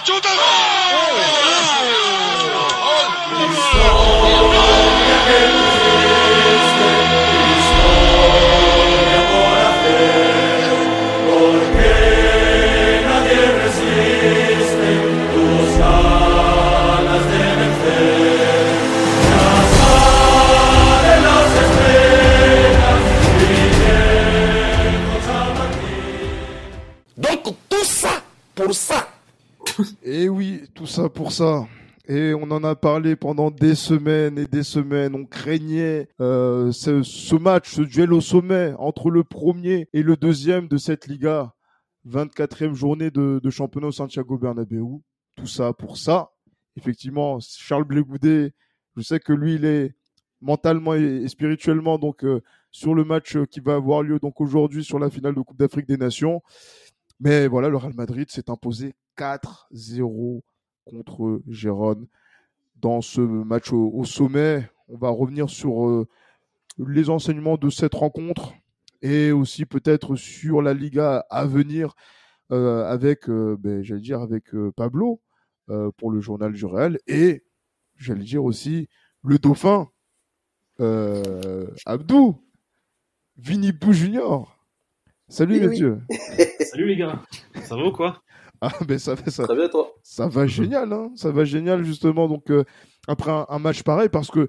battuta! Donc pour ça. Et on en a parlé pendant des semaines et des semaines. On craignait euh, ce, match, ce duel au sommet entre le premier et le deuxième de cette Liga. 24e journée de, championnat au Santiago Bernabéu. Tout ça pour ça. Effectivement, Charles Blégoudet, je sais que lui, il est mentalement et, et spirituellement donc euh, sur le match euh, qui va avoir lieu donc aujourd'hui sur la finale de Coupe d'Afrique des Nations. Mais voilà, le Real Madrid s'est imposé 4-0 contre Gérone dans ce match au, au sommet. On va revenir sur euh, les enseignements de cette rencontre et aussi peut-être sur la Liga à venir euh, avec, euh, ben, j'allais dire, avec euh, Pablo euh, pour le journal du Real et j'allais dire aussi le dauphin euh, Abdou Vinny Pou Junior. Salut Eh oui. messieurs. Salut les gars, ça va ou quoi? Ah ben ça fait ça. Très bien, toi. Ça va génial, hein ça va génial justement. Donc euh, après un, un match pareil, parce que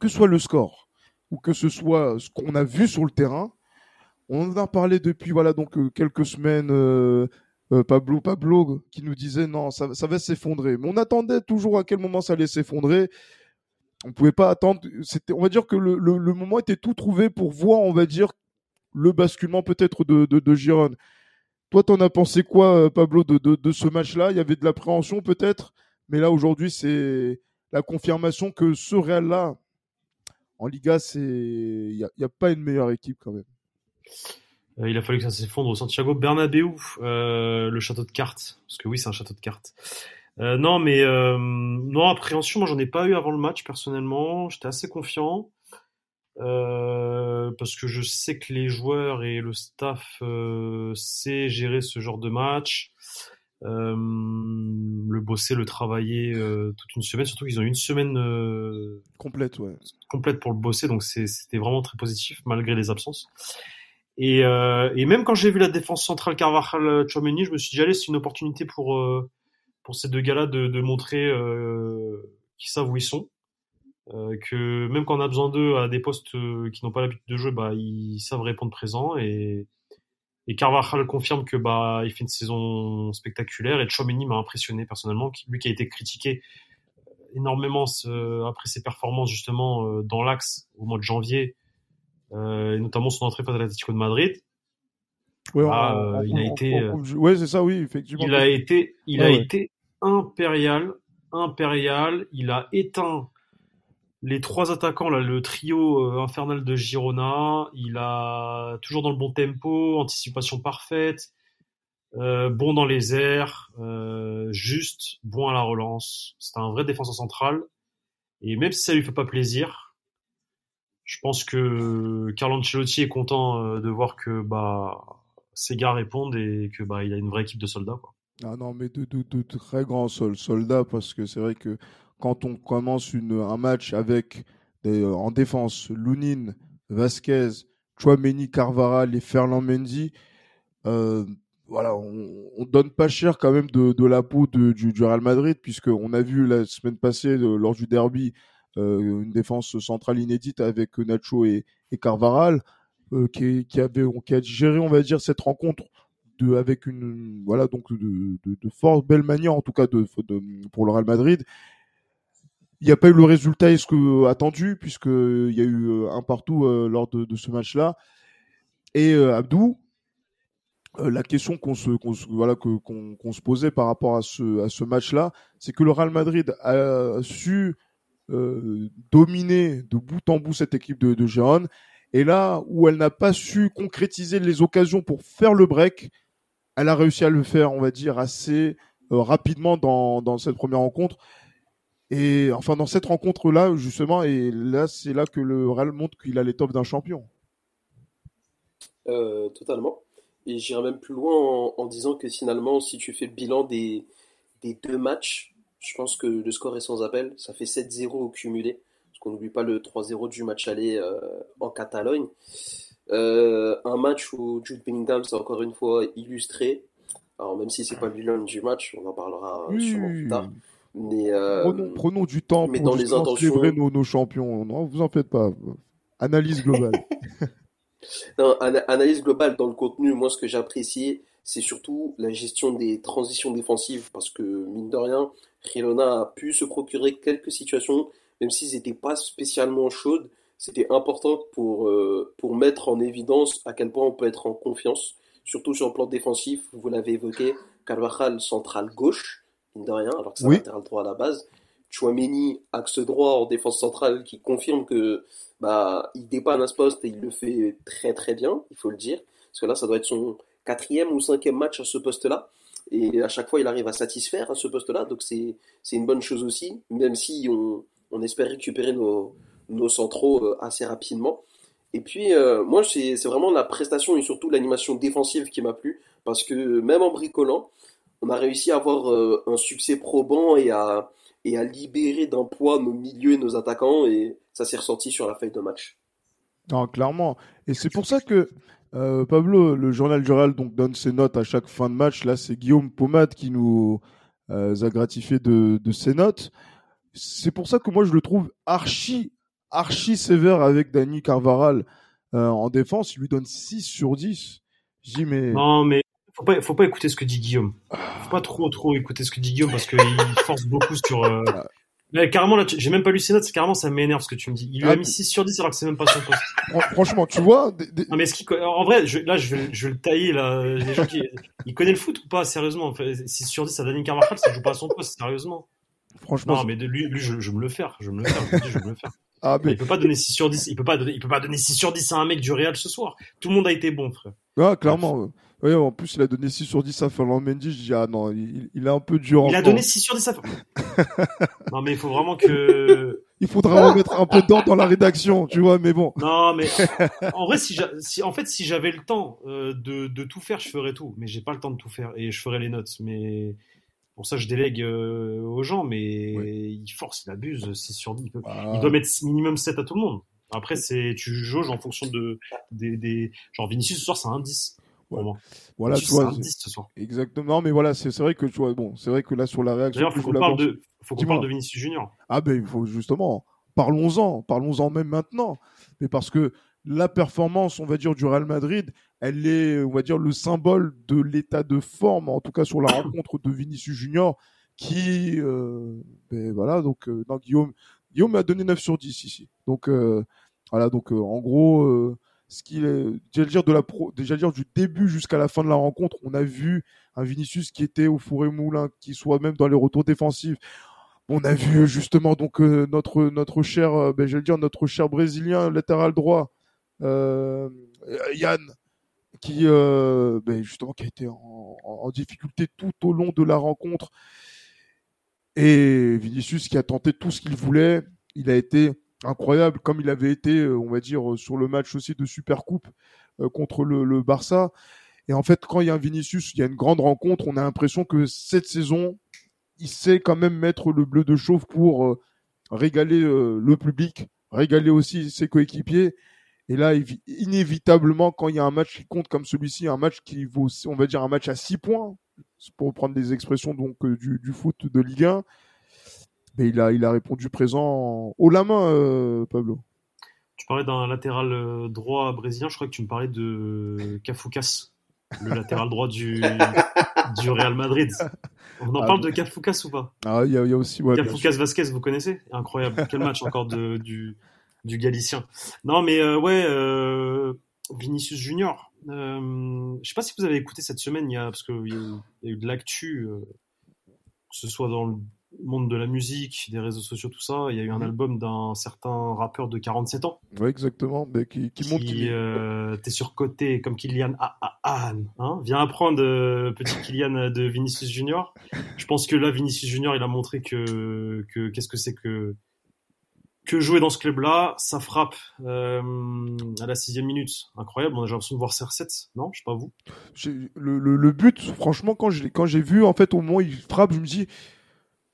que ce soit le score ou que ce soit ce qu'on a vu sur le terrain, on en a parlé depuis voilà donc euh, quelques semaines. euh, euh, Pablo Pablo qui nous disait non ça, ça va s'effondrer, mais on attendait toujours à quel moment ça allait s'effondrer. On pouvait pas attendre. C'était, on va dire que le, le, le moment était tout trouvé pour voir, on va dire le basculement peut-être de, de, de Giron. Toi, t'en as pensé quoi, euh, Pablo, de, de, ce match-là? Il y avait de l'appréhension peut-être, mais là aujourd'hui, c'est la confirmation que ce Real-là, en Liga, c'est il n'y a, a pas une meilleure équipe quand même. Euh, Il a fallu que ça s'effondre au Santiago Bernabéu, euh, le château de cartes, parce que oui, c'est un château de cartes. Non, mais non, appréhension, moi j'en ai pas eu avant le match personnellement. J'étais assez confiant euh, parce que je sais que les joueurs et le staff euh, sait gérer ce genre de match, euh, le bosser, le travailler euh, toute une semaine. Surtout qu'ils ont eu une semaine euh, Complète, ouais. complète pour le bosser, donc c'était vraiment très positif malgré les absences. Et, euh, et même quand j'ai vu la défense centrale Carvajal Chouameni, je me suis dit allez c'est une opportunité pour euh, pour ces deux gars-là de, de montrer euh, qu'ils savent où ils sont, euh, que même quand on a besoin d'eux à des postes euh, qui n'ont pas l'habitude de jouer, bah ils savent répondre présent et et Carvajal confirme que bah il fait une saison spectaculaire et Chouameni m'a impressionné personnellement, lui qui a été critiqué énormément ce- après ses performances justement euh, dans l'axe au mois de janvier, euh, et notamment son entrée face à l'Atlético de Madrid. Ah, en- euh, il a été, euh, ouais, c'est ça, oui, effectivement. Il a été, il a ouais. été impérial, impérial. Il a éteint les trois attaquants là, le trio euh, infernal de Girona. Il a toujours dans le bon tempo, anticipation parfaite, euh, bon dans les airs, euh, juste, bon à la relance. C'est un vrai défenseur central. Et même si ça lui fait pas plaisir, je pense que Carlo Ancelotti est content de voir que bah ses gars répondent et que bah il a une vraie équipe de soldats. Ah non, mais de, très grands sol- soldats, parce que c'est vrai que quand on commence un match avec euh, en défense Lounine, Vasquez, Chouameni, Carvara et Ferland Mendy, euh, voilà, on, on donne pas cher quand même de, la peau du, Real Madrid, puisqu'on a vu la semaine passée, euh, lors du derby, une défense centrale inédite avec Nacho et, et Carvaral, qui, qui, a géré, on va dire, cette rencontre de, avec une voilà donc de, de, de belle manière en tout cas pour le Real Madrid. Il n'y a pas eu le résultat que attendu puisque il y a eu euh, un partout euh, lors de, ce match-là. Et euh, Abdou, euh, la question qu'on se, qu'on se- voilà qu'on se posait par rapport à ce match-là, c'est que le Real Madrid a su euh, dominer de bout en bout cette équipe de, de. Et là où elle n'a pas su concrétiser les occasions pour faire le break, elle a réussi à le faire, on va dire, assez euh, rapidement dans cette première rencontre. Et enfin, dans cette rencontre-là, justement, et là, c'est là que le Real montre qu'il a l'étoffe d'un champion. Euh, totalement. Et j'irai même plus loin en, en disant que finalement, si tu fais le bilan des, des deux matchs, je pense que le score est sans appel. Ça fait 7-0 au cumulé. Parce qu'on n'oublie pas le 3-0 du match aller euh, en Catalogne. Euh, un match où Jude Bellingham s'est encore une fois illustré. Alors même si c'est pas le bilan du match, on en parlera Oui. sûrement plus tard. Mais euh, Prenons, prenons du temps mais pour dans les intentions- nos, nos champions. Non, vous en faites pas. Analyse globale. Non, analyse globale dans le contenu, moi ce que j'ai apprécié, c'est surtout la gestion des transitions défensives, parce que mine de rien, Girona a pu se procurer quelques situations, même s'ils n'étaient pas spécialement chaudes, c'était important pour, euh, pour mettre en évidence à quel point on peut être en confiance, surtout sur le plan défensif, vous l'avez évoqué, Carvajal central gauche, mine de rien, alors que c'est un Oui. latéral droit à la base, Chouameni axe droit en défense centrale qui confirme que bah, il dépanne à ce poste et il le fait très très bien, il faut le dire. Parce que là, ça doit être son quatrième ou cinquième match à ce poste-là. Et à chaque fois, il arrive à satisfaire à ce poste-là. Donc c'est une bonne chose aussi, même si on, on espère récupérer nos, nos centraux euh, assez rapidement. Et puis, euh, moi, c'est c'est vraiment la prestation et surtout l'animation défensive qui m'a plu. Parce que même en bricolant, on a réussi à avoir euh, un succès probant et à, et à libérer d'un poids nos milieux et nos attaquants. Et ça s'est ressenti sur la feuille de match. Non, clairement. Et c'est pour ça que euh, Pablo, le journal du Real, donc donne ses notes à chaque fin de match. Là, c'est Guillaume Pomade qui nous euh, a gratifié de, de ses notes. C'est pour ça que moi, je le trouve archi, archi sévère avec Dani Carvaral euh, en défense. Il lui donne 6 sur 10. Je dis, mais Non, mais faut pas, faut pas écouter ce que dit Guillaume. Faut pas trop, trop écouter ce que dit Guillaume parce qu'il force beaucoup sur. Euh... Mais carrément, là, j'ai même pas lu ses notes, carrément, ça m'énerve ce que tu me dis. Il lui Ah, a mis 6 sur 10 alors que c'est même pas son poste. fran- franchement, tu vois, des- des- Non, mais est-ce qu'il, co- en vrai, je, là, je vais, je vais le tailler, là. Les gens qui, il connaît le foot ou pas, sérieusement? En fait, 6 sur 10 à Dani Carvajal, ça joue pas à son poste, sérieusement. franchement, Non, mais de lui, lui, je, je me le faire, je me le faire, je, me dis, je vais me le faire. ah, Mais mais, il peut pas donner 6 sur 10, il peut pas donner, il peut pas donner 6 sur 10 à un mec du Real ce soir. Tout le monde a été bon, frère. ah, clairement. euh, ouais, en plus, il a donné 6 sur 10 à Ferland Mendy. Je dis, ah non, il, il est un peu dur Il a donné 6 sur 10 à Non, mais il faut vraiment que, Il faudra remettre un peu d'ordre dans la rédaction, tu vois, mais bon. Non, mais en vrai, si, en fait, si j'avais le temps euh, de, de tout faire, je ferais tout. Mais j'ai pas le temps de tout faire et je ferais les notes. Mais pour ça, je délègue euh, aux gens. Mais il force, il abuse. 6 sur 10. Il, peut- Ah. il doit mettre minimum 7 à tout le monde. Après, c'est tu jauges en fonction de des, des... genre Vinicius ce soir, c'est un 10. Vraiment. Voilà, tu vois. un c'est- 10 ce soir. Exactement, mais voilà, c'est vrai que tu vois, bon, c'est vrai que là sur la réaction D'ailleurs, faut qu'on parle de faut qu'on Dis-moi. parle de Vinicius Junior. Ah ben il faut justement, parlons-en, parlons-en même maintenant, mais parce que la performance, on va dire, du Real Madrid, elle est, on va dire, le symbole de l'état de forme, en tout cas sur la rencontre de Vinicius Junior, qui, euh, ben voilà, donc euh, non, Guillaume, Guillaume m'a donné 9 sur 10 ici. Donc euh, voilà, donc euh, en gros, ce qu'il est, dire de la pro, dire du début jusqu'à la fin de la rencontre, on a vu un Vinicius qui était au four et moulin, qui soit même dans les retours défensifs. On a vu justement donc euh, notre notre cher, euh, ben, dire notre cher brésilien latéral droit, euh, Yann, qui euh, ben, justement qui a été en, en difficulté tout au long de la rencontre. Et Vinicius qui a tenté tout ce qu'il voulait, il a été incroyable comme il avait été, euh, on va dire, euh, sur le match aussi de Supercoupe euh, contre le, Barça. Et en fait, quand il y a un Vinicius, il y a une grande rencontre, on a l'impression que cette saison, il sait quand même mettre le bleu de chauve pour régaler le public, régaler aussi ses coéquipiers. Et là, évi- inévitablement, quand il y a un match qui compte comme celui-ci, un match qui vaut, on va dire, un match à 6 points, pour prendre des expressions donc du foot de Ligue 1, mais il a, il a répondu présent haut la main, euh, Pablo. Tu parlais d'un latéral euh, droit brésilien. Je crois que tu me parlais de Cafoucas, le latéral droit du du Real Madrid. On en Ah, parle de Cafoucas ou pas? Ah, il y y a aussi, ouais. Cafoucas Vasquez, vous connaissez? Incroyable. Quel match encore de, du, du Galicien. Non, mais euh, ouais, euh, Vinicius Junior. Euh, je sais pas si vous avez écouté cette semaine, il y a, parce qu'il y, a eu- il y a eu de l'actu, que ce soit dans le monde de la musique, des réseaux sociaux, tout ça. Il y a eu un Mhm. album d'un certain rappeur de 47 ans Ouais, exactement, mais qui, qui montre qu'il qui est- euh, t'es surcoté comme Kylian Ah, ah, ah, hein Viens apprendre, euh, petit Kylian de Vinicius Junior. Je pense que là, Vinicius Junior, il a montré que, que qu'est-ce que c'est que que jouer dans ce club-là, ça frappe euh, à la sixième minute, incroyable. On a l'impression de voir CR7, non? Je sais pas vous. Le, le, le, but, franchement, quand j'ai quand j'ai vu en fait au moment où il frappe, je me dis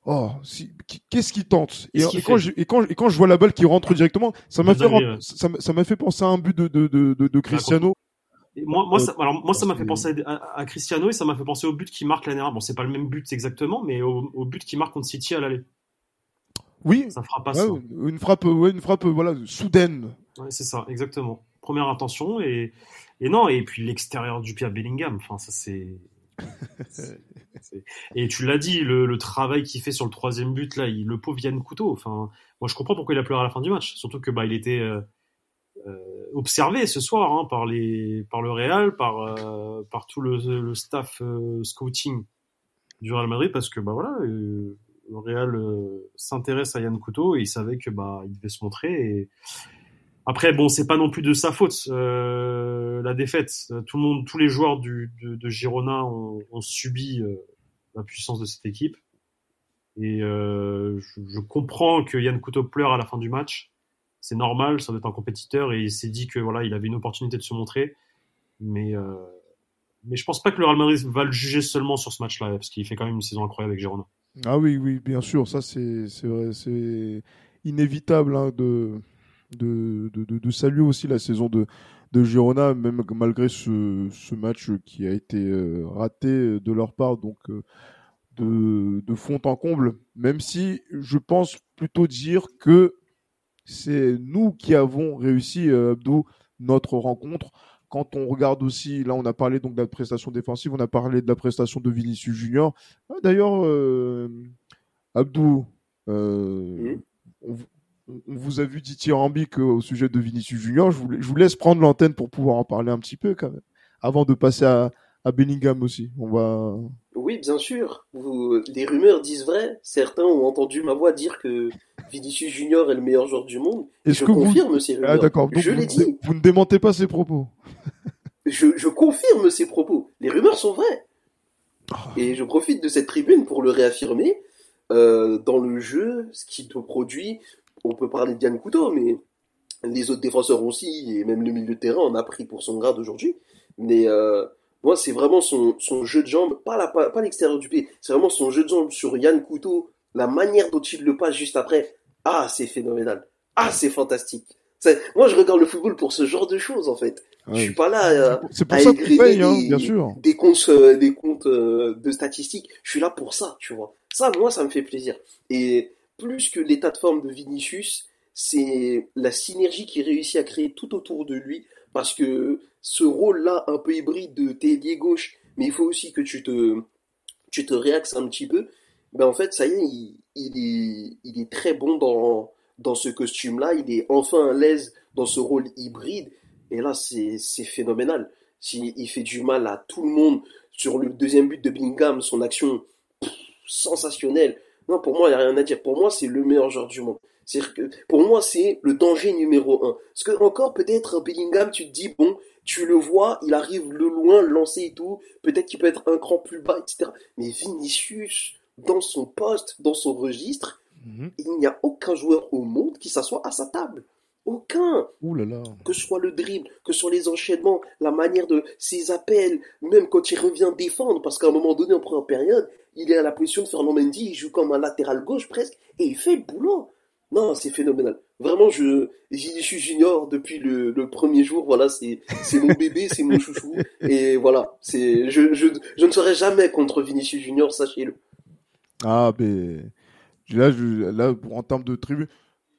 oh si, qu'est-ce qu'il tente? Et, et, quand je, et, quand, et quand je vois la balle qui rentre directement, ça m'a fait ça m'a fait penser à un but de de de, de, de Cristiano. Et moi, moi, ça, alors moi, ça m'a fait penser à, à, Cristiano et ça m'a fait penser au but qui marque l'année dernière. Bon, c'est pas le même but exactement, mais au, au but qui marque contre City à l'aller. Oui. Ça fera pas ouais, Une frappe, ouais, une frappe, voilà, soudaine. Ouais, c'est ça, exactement. Première intention et, et non, et puis l'extérieur du pied à Bellingham. Enfin, ça c'est. Et tu l'as dit, le, travail qu'il fait sur le troisième but là, le pauvre Yann Couteau. Enfin, moi je comprends pourquoi il a pleuré à la fin du match. Surtout que bah il était euh, euh, observé ce soir hein, par les, par le Real, par euh, par tout le, staff scouting du Real Madrid, parce que bah voilà. Le Real s'intéresse à Yann Couteau et il savait que bah devait se montrer. Après, bon, c'est pas non plus de sa faute euh, la défaite. Tout le monde, tous les joueurs de, Girona ont, subi euh, la puissance de cette équipe. Et euh, je, comprends que Yann Couteau pleure à la fin du match. C'est normal, ça doit être un compétiteur et il s'est dit que voilà, il avait une opportunité de se montrer. Mais euh, mais je pense pas que le Real Madrid va le juger seulement sur ce match-là parce qu'il fait quand même une saison incroyable avec Girona. Ah oui, oui, bien sûr, ça c'est c'est inévitable hein, de, de, de, de, de, saluer aussi la saison de, de Girona, même malgré ce, ce match qui a été euh, raté de leur part, donc euh, de, de fond en comble, même si je pense plutôt dire que c'est nous qui avons réussi, euh, Abdou, notre rencontre quand on regarde aussi, là on a parlé donc de la prestation défensive, on a parlé de la prestation de Vinicius Junior. Ah, D'ailleurs, Abdou, mmh. On, vous a vu dithyrambique au sujet de Vinicius Junior. Je vous, je vous laisse prendre l'antenne pour pouvoir en parler un petit peu quand même, avant de passer à, à Bellingham aussi. On va. Oui, bien sûr. Vous, les rumeurs disent vrai. Certains ont entendu ma voix dire que Vinicius Junior est le meilleur joueur du monde. Et je confirme vous... ces rumeurs. Ah, d'accord. je l'ai dit. Vous ne démentez pas ces propos. je, je, confirme ces propos. Les rumeurs sont vraies. Oh. Et je profite de cette tribune pour le réaffirmer. Euh, dans le jeu, ce qui te produit, on peut parler de Diane Couteau, mais les autres défenseurs aussi, et même le milieu de terrain en a pris pour son grade aujourd'hui. Mais euh, moi, c'est vraiment son, son jeu de jambes, pas, la, pas, pas l'extérieur du pied, c'est vraiment son jeu de jambes sur Yann Couteau, la manière dont il le passe juste après. Ah, c'est phénoménal. Ah, c'est fantastique. Moi, je regarde le football pour ce genre de choses, en fait. Ouais. Je suis pas là euh, c'est pour à ça paye, hein, bien sûr. des comptes, euh, des comptes euh, de statistiques. Je suis là pour ça, tu vois. Ça, moi, ça me fait plaisir. Et plus que l'état de forme de Vinicius, c'est la synergie qu'il réussit à créer tout autour de lui, parce que ce rôle-là, un peu hybride de t'es gauche, mais il faut aussi que tu te, tu te réaxes un petit peu. Ben en fait, ça y est, il, est, il est très bon dans, dans ce costume-là. Il est enfin à l'aise dans ce rôle hybride. Et là, c'est, phénoménal. Il, il fait du mal à tout le monde. Sur le deuxième but de Bingham, son action sensationnelle. Non, pour moi, il n'y a rien à dire. Pour moi, c'est le meilleur joueur du monde. C'est que pour moi, c'est le danger numéro un. Parce que encore, peut-être, Bellingham, tu te dis, bon, tu le vois, il arrive de loin, lancé et tout. Peut-être qu'il peut être un cran plus bas, etc. Mais Vinicius, dans son poste, dans son registre, Mhm. il n'y a aucun joueur au monde qui s'assoit à sa table. Aucun. Ouh là là. Que ce soit le dribble, que ce soit les enchaînements, la manière de ses appels, même quand il revient défendre, parce qu'à un moment donné, en première période, il est à la position de Fernand Mendy, il joue comme un latéral gauche presque, et il fait le boulot. Non, c'est phénoménal. Vraiment, je, suis junior depuis le, le premier jour. Voilà, c'est, c'est mon bébé, c'est mon chouchou. Et voilà, c'est, je, je, je ne serai jamais contre Vinicius Junior, sachez-le. Ah, mais là, je, là, en termes de tribune,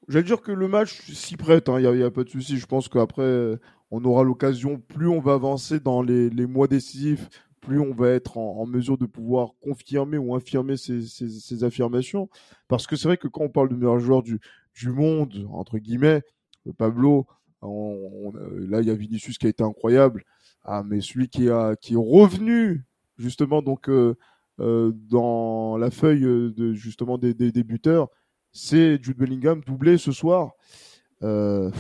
j'allais dire que le match s'y prête. Il hein, n'y a, pas de souci. Je pense qu'après, on aura l'occasion. Plus on va avancer dans les, mois décisifs, plus on va être en, mesure de pouvoir confirmer ou infirmer ces, affirmations. Parce que c'est vrai que quand on parle de meilleur joueur du, monde, entre guillemets, Pablo, on, on, là il y a Vinicius qui a été incroyable. Ah, mais celui qui, est revenu justement donc euh, euh, dans la feuille de justement des, des, des buteurs, c'est Jude Bellingham doublé ce soir. Euh,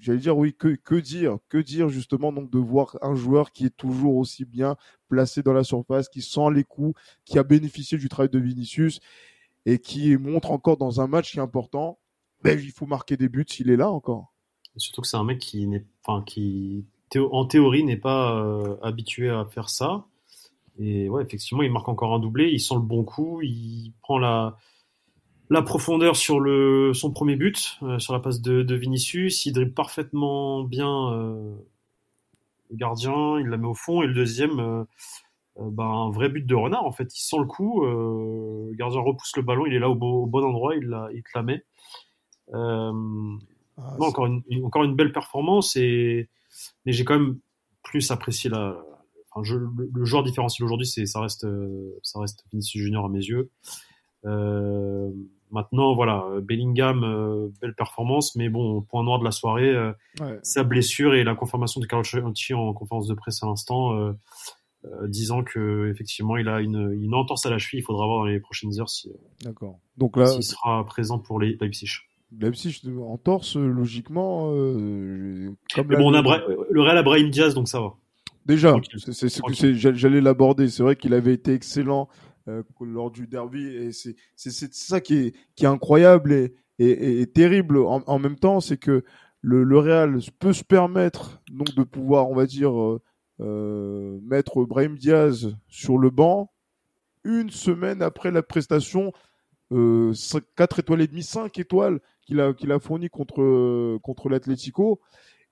j'allais dire oui, que, dire Que dire justement donc de voir un joueur qui est toujours aussi bien placé dans la surface, qui sent les coups, qui a bénéficié du travail de Vinicius et qui montre encore dans un match qui est important ben, il faut marquer des buts s'il est là encore. surtout que c'est un mec qui en théorie n'est pas euh, habitué à faire ça. Et ouais, effectivement, il marque encore un doublé, il sent le bon coup, il prend la, la profondeur sur le, son premier but, euh, sur la passe de, de, Vinicius, il dribble parfaitement bien euh, le gardien, il la met au fond, et le deuxième, euh, ben, un vrai but de renard en fait, il sent le coup, le gardien repousse le ballon, il est là au, au bon endroit, il, la, il te la met. Ah, non, encore, une, encore une belle performance, et, mais j'ai quand même plus apprécié la, je, le, joueur différentiel aujourd'hui, ça reste ça reste Vinicius Junior à mes yeux. Euh, maintenant, voilà, Bellingham, euh, belle performance, mais bon, point noir de la soirée, euh, sa blessure et la confirmation de Carlo Ancelotti en conférence de presse à l'instant, disant que effectivement, il a une, une entorse à la cheville. Il faudra voir dans les prochaines heures si, D'accord. Donc là, s'il sera présent pour les Leipzig. Leipzig entorse logiquement. comme mais bon, on a le Real a Brahim Diaz, donc ça va. Déjà, c'est, j'allais l'aborder. C'est vrai qu'il avait été excellent lors du derby et c'est, ça qui est, incroyable et, terrible en, même temps, c'est que le, Real peut se permettre donc de pouvoir, on va dire, euh, euh mettre Brahim Diaz sur le banc une semaine après la prestation euh, 4 étoiles et demi, 5 étoiles qu'il a, qu'il a fourni contre, contre l'Atlético.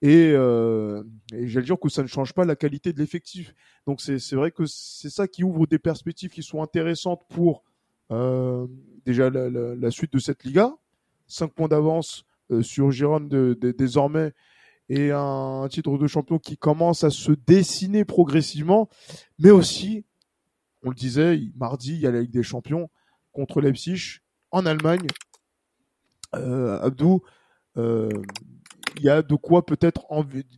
Et, euh, et j'allais dire que ça ne change pas la qualité de l'effectif. Donc c'est vrai que c'est ça qui ouvre des perspectives qui sont intéressantes pour euh, déjà la, la, la, suite de cette Liga. 5 points d'avance euh, sur Gironde de, de, désormais et un, titre de champion qui commence à se dessiner progressivement, mais aussi, on le disait, mardi, il y a la Ligue des Champions contre Leipzig en Allemagne. Euh, Abdou, euh, il y a de quoi peut-être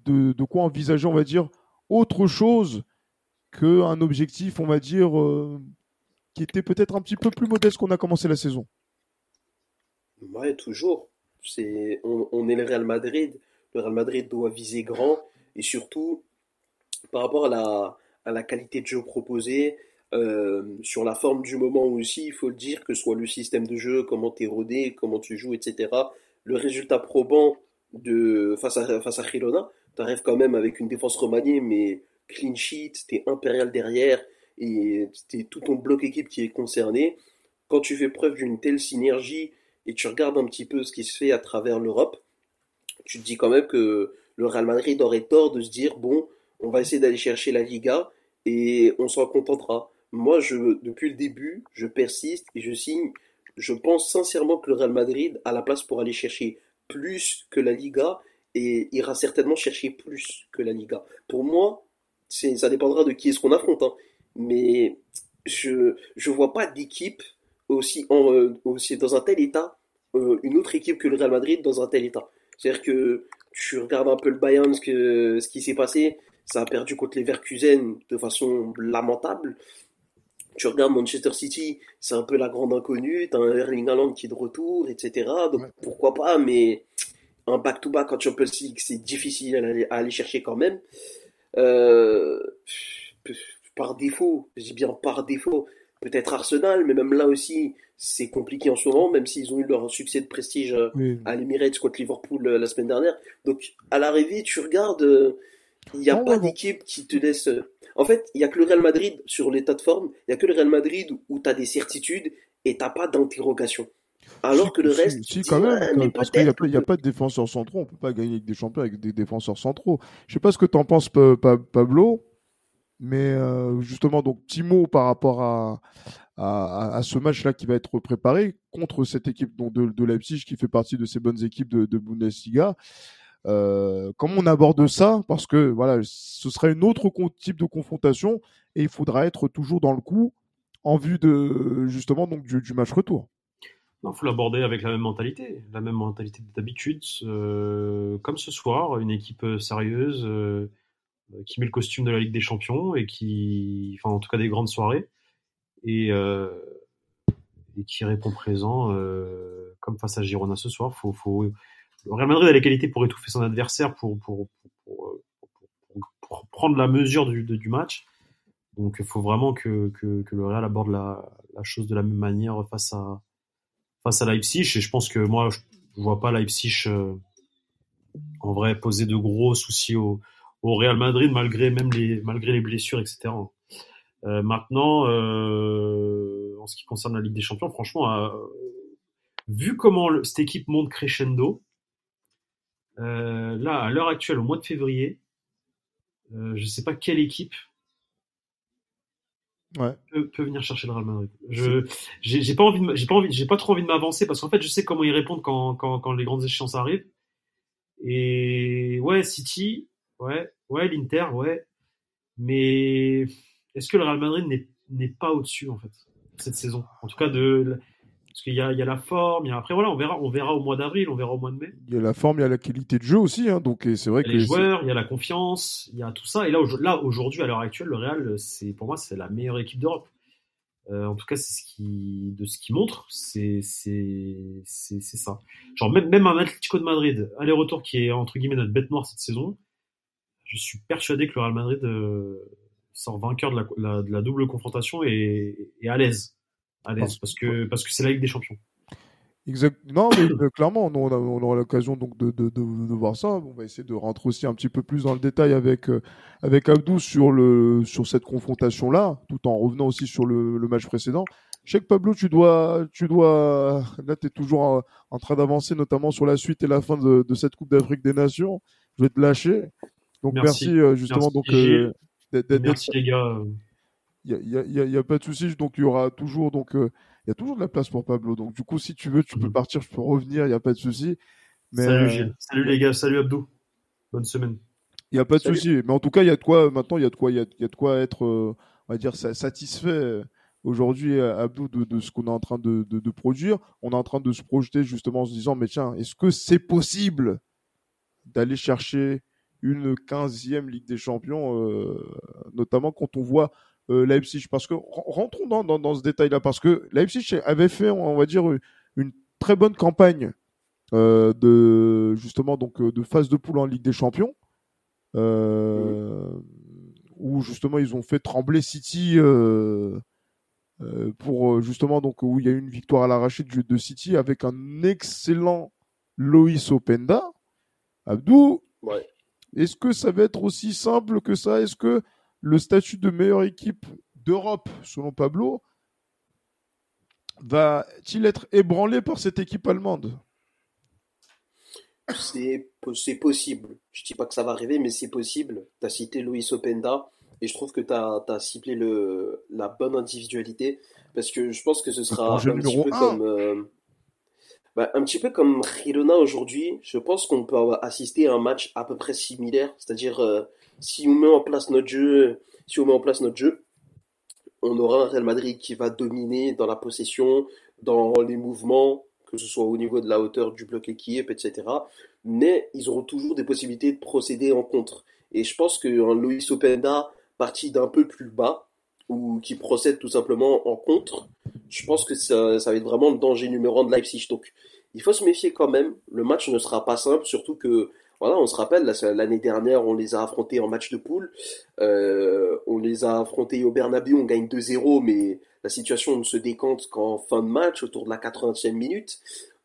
de, quoi envisager, on va dire, autre chose qu'un objectif, on va dire, euh, qui était peut-être un petit peu plus modeste qu'on a commencé la saison. Ouais, toujours. C'est, on, on, est le Real Madrid. Le Real Madrid doit viser grand et surtout par rapport à la, à la qualité de jeu proposée, euh, sur la forme du moment aussi, il faut le dire, que ce soit le système de jeu, comment tu es rodé, comment tu joues, etc. Le résultat probant de, face, à, face à Girona. Tu arrives quand même avec une défense remaniée, mais clean sheet, t'es impérial derrière et t'es tout ton bloc équipe qui est concerné. Quand tu fais preuve d'une telle synergie et tu regardes un petit peu ce qui se fait à travers l'Europe, tu te dis quand même que le Real Madrid aurait tort de se dire bon, on va essayer d'aller chercher la Liga et on s'en contentera. Moi, je, depuis le début, je persiste et je signe. Je pense sincèrement que le Real Madrid a la place pour aller chercher plus que la Liga et ira certainement chercher plus que la Liga. Pour moi, ça dépendra de qui est-ce qu'on affronte, hein. mais je je vois pas d'équipe aussi, en, euh, aussi dans un tel état, euh, une autre équipe que le Real Madrid dans un tel état. C'est-à-dire que tu regardes un peu le Bayern, ce, que, ce qui s'est passé, ça a perdu contre les Verkusen de façon lamentable. Tu regardes Manchester City, c'est un peu la grande inconnue, t'as un Erling Haaland qui est de retour, etc. Donc pourquoi pas, mais un back-to-back en Champions League, c'est difficile à aller, chercher quand même. Euh, par défaut, je dis bien par défaut, peut-être Arsenal, mais même là aussi, c'est compliqué en ce moment, même s'ils ont eu leur succès de prestige euh, à l'Emirates contre Liverpool euh, la semaine dernière. Donc, à l'arrivée, tu regardes, il n'y a pas d'équipe qui te laisse en fait, il n'y a que le Real Madrid sur l'état de forme, il n'y a que le Real Madrid où tu as des certitudes et tu pas d'interrogation. Alors que le reste. Si, quand même, parce qu'il n'y a, pas de défenseurs centraux, on peut pas gagner avec des champions avec des défenseurs centraux. Je sais pas ce que tu en penses, Pablo, mais euh, justement, donc, petit mot par rapport à, à, ce match-là qui va être préparé contre cette équipe donc, de, de Leipzig qui fait partie de ces bonnes équipes de, de Bundesliga. Euh, comment on aborde ça? Parce que voilà, ce serait une autre type de confrontation et il faudra être toujours dans le coup en vue de justement donc du, match retour. Il faut l'aborder avec la même mentalité, la même mentalité d'habitude, euh, comme ce soir, une équipe sérieuse euh, qui met le costume de la Ligue des Champions et qui, enfin en tout cas des grandes soirées et, et qui répond présent comme face à Girona ce soir. Faut le Real Madrid a les qualités pour étouffer son adversaire, pour, pour, pour, pour prendre la mesure du, du match. Donc il faut vraiment que, que, que, le Real aborde la, la, chose de la même manière face à, face à Leipzig. Et je pense que moi, je vois pas Leipzig en vrai poser de gros soucis au, au Real Madrid malgré même les malgré les blessures, etc. Euh, maintenant, euh, en ce qui concerne la Ligue des Champions, franchement, euh, vu comment cette équipe monte crescendo, là, à l'heure actuelle, au mois de février, je ne sais pas quelle équipe ouais. peut, peut, venir chercher le Real Madrid. Je j'ai pas envie, j'ai pas envie, j'ai pas trop envie de m'avancer parce qu'en fait, je sais comment ils répondent quand, quand, quand les grandes échéances arrivent. Et ouais, City, ouais, ouais, l'Inter, ouais. Mais est-ce que le Real Madrid n'est pas au-dessus en fait cette saison? En tout cas de parce qu'il y a, il y a la forme, il y a... après voilà, on verra, on verra au mois d'avril, on verra au mois de mai. Il y a la forme, il y a la qualité de jeu aussi, hein, donc c'est vrai il y a que les joueurs, il y a la confiance, il y a tout ça. Et là, là aujourd'hui, à l'heure actuelle, le Real, c'est pour moi, c'est la meilleure équipe d'Europe. Euh, en tout cas, c'est ce qui, de ce qui montre, c'est, c'est, c'est, c'est ça. Genre même, même un Atlético de Madrid, aller-retour qui est entre guillemets notre bête noire cette saison, je suis persuadé que le Real Madrid euh, sort vainqueur de la, la, de la double confrontation et, et à l'aise, à l'aise parce que parce que c'est la Ligue des Champions. Exact. Non, mais euh, clairement, on, a, on aura l'occasion donc de, de, de, de, voir ça. On va essayer de rentrer aussi un petit peu plus dans le détail avec euh, avec Abdou sur le sur cette confrontation là, tout en revenant aussi sur le, le match précédent. Je sais que Pablo, tu dois tu dois là, tu es toujours en, en train d'avancer, notamment sur la suite et la fin de, de cette Coupe d'Afrique des Nations. Je vais te lâcher. Donc merci, merci euh, justement merci, donc euh, merci les gars. Il y a, y, a, y a, pas de souci. Donc il y aura toujours donc euh, il y a toujours de la place pour Pablo. Donc du coup si tu veux tu peux partir, je peux revenir, il y a pas de souci. Mais, salut Gilles. Salut les gars, salut Abdou. Bonne semaine. Il y a pas de souci. Mais en tout cas il y a de quoi maintenant il y a de quoi il y a, y a de quoi être on va dire satisfait aujourd'hui Abdou de, de ce qu'on est en train de, de, de, produire. On est en train de se projeter justement en se disant mais tiens est-ce que c'est possible d'aller chercher une quinzième Ligue des Champions, euh, notamment quand on voit euh, Leipzig. Parce que rentrons dans, dans, dans ce détail-là, parce que Leipzig avait fait, on va dire, une très bonne campagne euh, de justement donc de phase de poule en Ligue des Champions, euh, où justement ils ont fait trembler City. Euh, pour justement donc où il y a eu une victoire à l'arraché de, de City avec un excellent Loïs Openda. Abdou, ouais. Est-ce que ça va être aussi simple que ça? Est-ce que le statut de meilleure équipe d'Europe, selon Pablo, va-t-il être ébranlé par cette équipe allemande? C'est possible. Je ne dis pas que ça va arriver, mais c'est possible. Tu as cité Luis Openda, et je trouve que tu as, as, ciblé le, la bonne individualité, parce que je pense que ce sera un petit peu 1. comme... Euh, bah, un petit peu comme Girona aujourd'hui, je pense qu'on peut assister à un match à peu près similaire. C'est-à-dire, euh, si on met en place notre jeu, si on met en place notre jeu, on aura un Real Madrid qui va dominer dans la possession, dans les mouvements, que ce soit au niveau de la hauteur du bloc équipe, etc. Mais ils auront toujours des possibilités de procéder en contre. Et je pense qu'un Luis Openda parti d'un peu plus bas, ou qui procède tout simplement en contre, je pense que ça, ça va être vraiment le danger numéro un de Leipzig. Donc, il faut se méfier quand même. Le match ne sera pas simple, surtout que, voilà, on se rappelle, l'année dernière, on les a affrontés en match de poule. Euh, on les a affrontés au Bernabeu, on gagne 2-0, mais la situation ne se décante qu'en fin de match, autour de la 80e minute.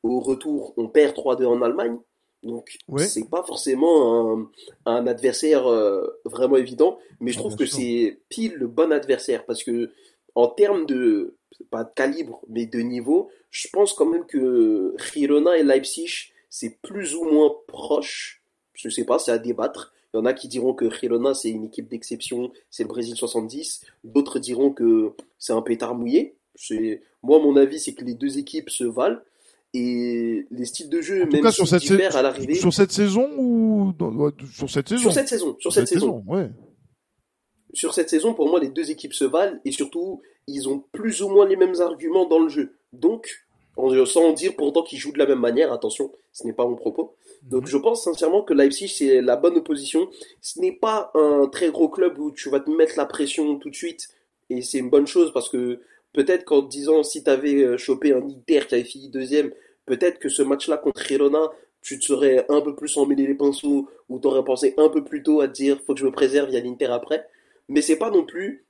Au retour, on perd 3-2 en Allemagne. Donc, oui. c'est pas forcément un, un adversaire euh, vraiment évident, mais je trouve que c'est pile le bon adversaire parce que, en termes de, pas de calibre, mais de niveau, je pense quand même que Girona et Leipzig, c'est plus ou moins proche. Je sais pas, c'est à débattre. Il y en a qui diront que Girona, c'est une équipe d'exception, c'est le Brésil 70. D'autres diront que c'est un pétard mouillé. Moi, mon avis, c'est que les deux équipes se valent et les styles de jeu, en même cas, sur cette diffèrent à l'arrivée. Sur cette saison ou sur cette saison? Sur cette saison. Sur cette, cette saison. saison. Ouais. Sur cette saison, pour moi, les deux équipes se valent et surtout, ils ont plus ou moins les mêmes arguments dans le jeu. Donc, sans dire pourtant qu'ils jouent de la même manière, attention, ce n'est pas mon propos. Donc, je pense sincèrement que Leipzig, c'est la bonne opposition. Ce n'est pas un très gros club où tu vas te mettre la pression tout de suite et c'est une bonne chose parce que peut-être qu'en disant si tu avais chopé un Inter qui avait fini deuxième, peut-être que ce match-là contre Girona, tu te serais un peu plus emmêlé les pinceaux ou t'aurais pensé un peu plus tôt à te dire faut que je me préserve, il y a l'Inter après. Mais c'est pas non plus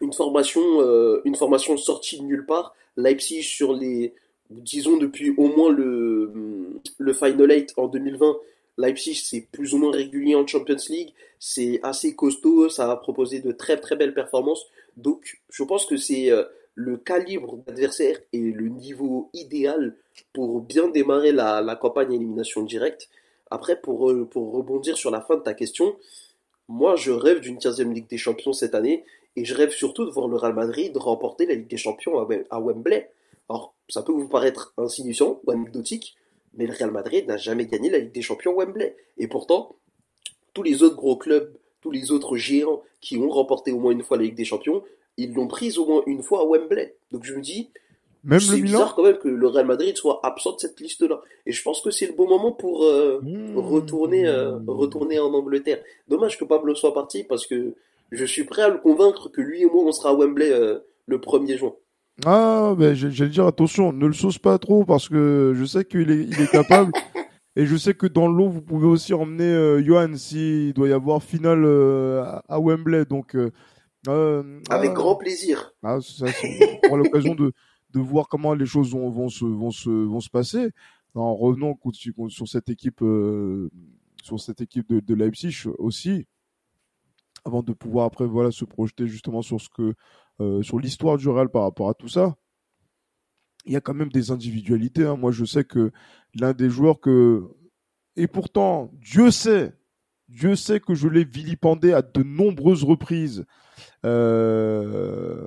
une formation, euh, une formation sortie de nulle part. Leipzig sur les, disons depuis au moins le le Final 8 en 2020, Leipzig c'est plus ou moins régulier en Champions League, c'est assez costaud, ça a proposé de très très belles performances. Donc je pense que c'est euh, le calibre d'adversaire et le niveau idéal pour bien démarrer la, la campagne élimination directe. Après, pour, euh, pour rebondir sur la fin de ta question, moi je rêve d'une 15e Ligue des Champions cette année et je rêve surtout de voir le Real Madrid remporter la Ligue des Champions à Wembley. Alors, ça peut vous paraître insignifiant ou anecdotique, mais le Real Madrid n'a jamais gagné la Ligue des Champions Wembley. Et pourtant, tous les autres gros clubs, tous les autres géants qui ont remporté au moins une fois la Ligue des Champions, ils l'ont prise au moins une fois à Wembley. Donc je me dis, même c'est bizarre quand même que le Real Madrid soit absent de cette liste-là. Et je pense que c'est le bon moment pour euh, mmh. retourner, euh, retourner en Angleterre. Dommage que Pablo soit parti parce que je suis prêt à le convaincre que lui et moi on sera à Wembley euh, le 1er juin. Ah, ben j'allais dire attention, ne le sauce pas trop parce que je sais qu'il est, il est capable. et je sais que dans l'eau, vous pouvez aussi emmener euh, Johan s'il doit y avoir finale euh, à Wembley. Donc, euh, euh avec grand plaisir. Ah, ça, on aura l'occasion de, de voir comment les choses vont, vont, se, vont, se, vont se passer. En revenant sur cette équipe, sur cette équipe de, de Leipzig aussi, avant de pouvoir après voilà se projeter justement sur ce que euh, sur l'histoire du Real par rapport à tout ça, il y a quand même des individualités. Hein. Moi, je sais que l'un des joueurs que et pourtant Dieu sait, Dieu sait que je l'ai vilipendé à de nombreuses reprises, euh,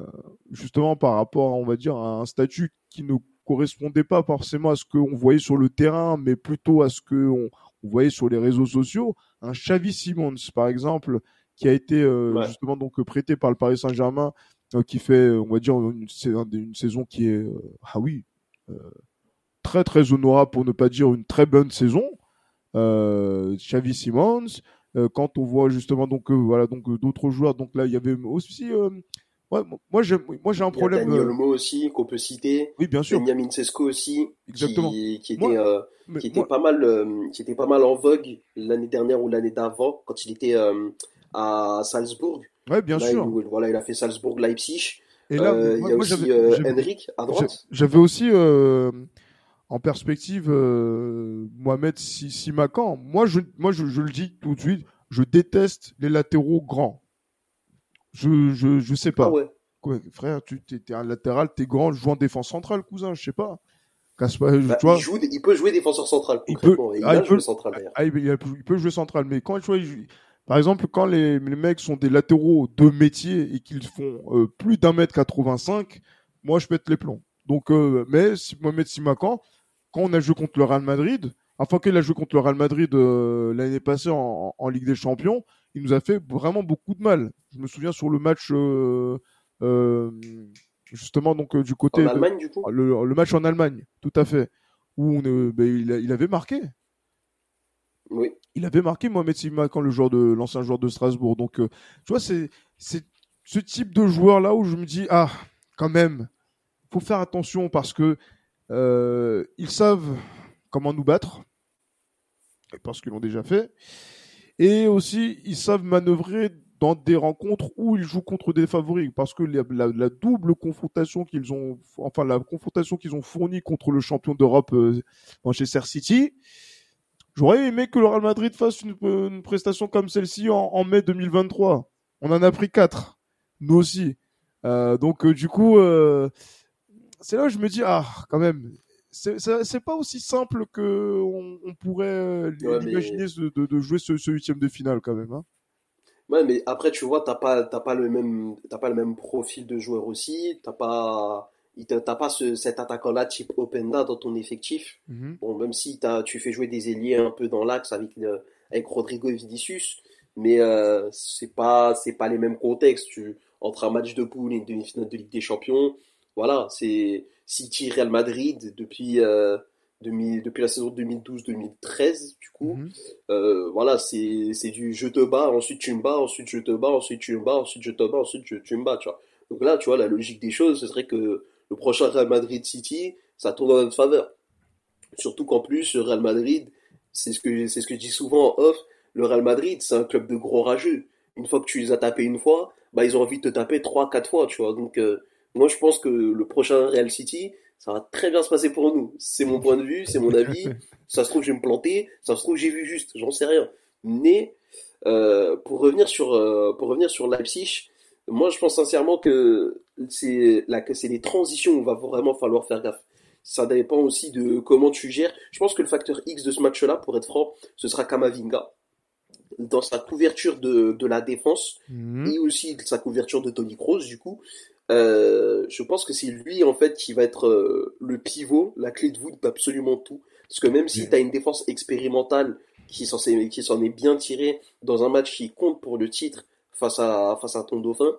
justement par rapport, on va dire, à un statut qui ne correspondait pas forcément à ce qu'on voyait sur le terrain, mais plutôt à ce qu'on on voyait sur les réseaux sociaux. Un Xavi Simons, par exemple, qui a été euh, justement donc prêté par le Paris Saint-Germain qui fait, on va dire, une, une saison qui est, euh, ah oui, euh, très très honorable pour ne pas dire une très bonne saison. Euh, Xavi Simons, quand on voit justement donc voilà donc d'autres joueurs, donc là il y avait aussi Ouais, moi j'ai moi j'ai un problème. Daniel Olmo aussi qu'on peut citer. Oui bien sûr. Benjamin Sesko aussi. Exactement. Qui, qui était euh, qui était pas mal qui était pas mal en vogue l'année dernière ou l'année d'avant quand il était à Salzbourg. Ouais, bien sûr. Il, voilà, il a fait Salzbourg-Leipzig. Et là, euh, il y a aussi euh, Henrik à droite. J'avais aussi euh, en perspective Mohamed Simakan. Moi, je, moi je, je, le dis tout de suite, je déteste les latéraux grands. Je, je, je sais pas. Ah ouais. Quoi, frère, tu es, un latéral, t'es grand, joue en défense centrale, cousin, je sais pas. Pas, bah, il, joue, il, peut jouer défenseur central. Il peut, il, ah, il, peut, central, ah, il, peut, jouer central, mais quand il joue, par exemple, quand les, les, mecs sont des latéraux de métier et qu'ils font euh, plus d'un mètre 85, moi je pète les plombs. Donc, euh, mais si Mohamed Simakan, quand on a joué contre le Real Madrid, enfin qu'il a joué contre le Real Madrid euh, l'année passée en, en, Ligue des Champions, il nous a fait vraiment beaucoup de mal. Je me souviens sur le match justement donc du côté en Allemagne du coup? le, le, match en Allemagne, tout à fait, où on, ben, il, il avait marqué. Oui il avait marqué Mohamed Simakan, le joueur de l'ancien joueur de Strasbourg. Donc, euh, tu vois, c'est c'est ce type de joueur là où je me dis ah, quand même, faut faire attention parce que euh, ils savent comment nous battre parce qu'ils l'ont déjà fait, et aussi ils savent manœuvrer dans des rencontres où ils jouent contre des favoris parce que la, la, double confrontation qu'ils ont, enfin la confrontation qu'ils ont fournie contre le champion d'Europe euh, Manchester City, J'aurais aimé que le Real Madrid fasse une, prestation comme celle-ci en, mai 2023. On en a pris quatre, nous aussi. Euh, donc euh, du coup, euh, c'est là où je me dis ah quand même, c'est pas aussi simple que on, pourrait imaginer de, jouer ce, huitième de finale quand même. Hein. Ouais, mais après tu vois, t'as pas pas le même pas le même profil de joueur aussi. T'as pas t'as pas ce, cet attaquant-là type Openda dans ton effectif. Mhm. Bon, même si as, tu fais jouer des ailiers un peu dans l'axe avec, euh, avec Rodrigo et Vinicius, mais euh, c'est pas c'est pas les mêmes contextes. Tu, entre un match de poule et une demi-finale de Ligue des Champions, voilà, c'est City Real Madrid depuis euh, depuis la saison 2012-2013 du coup. Mhm. Euh, voilà, c'est c'est du je te bats, ensuite tu me bats, ensuite je te bats, ensuite tu me bats, ensuite je te bats, ensuite je, tu me bats, tu vois. Donc là, tu vois, la logique des choses, ce serait que le prochain Real Madrid City, ça tourne en notre faveur. Surtout qu'en plus, le Real Madrid, c'est ce que c'est ce que je dis souvent en off, le Real Madrid, c'est un club de gros rageux. Une fois que tu les as tapés une fois, bah ils ont envie de te taper trois, quatre fois, tu vois. Donc euh, moi je pense que le prochain Real City, ça va très bien se passer pour nous. C'est mon point de vue, c'est mon avis. ça se trouve, je vais me planter. Ça se trouve, j'ai vu juste. J'en sais rien. Mais euh, pour revenir sur euh, pour revenir sur Leipzig, moi, je pense sincèrement que c'est là que c'est les transitions où va vraiment falloir faire gaffe. Ça dépend aussi de comment tu gères. Je pense que le facteur X de ce match-là, pour être franc, ce sera Kamavinga dans sa couverture de, de la défense Mhm. et aussi sa couverture de Tony Kroos du coup. Euh, je pense que c'est lui en fait qui va être euh, le pivot, la clé de voûte d'absolument tout. Parce que même si tu as une défense expérimentale qui s'en est- qui s'en est bien tirée dans un match qui compte pour le titre face à, face à ton dauphin,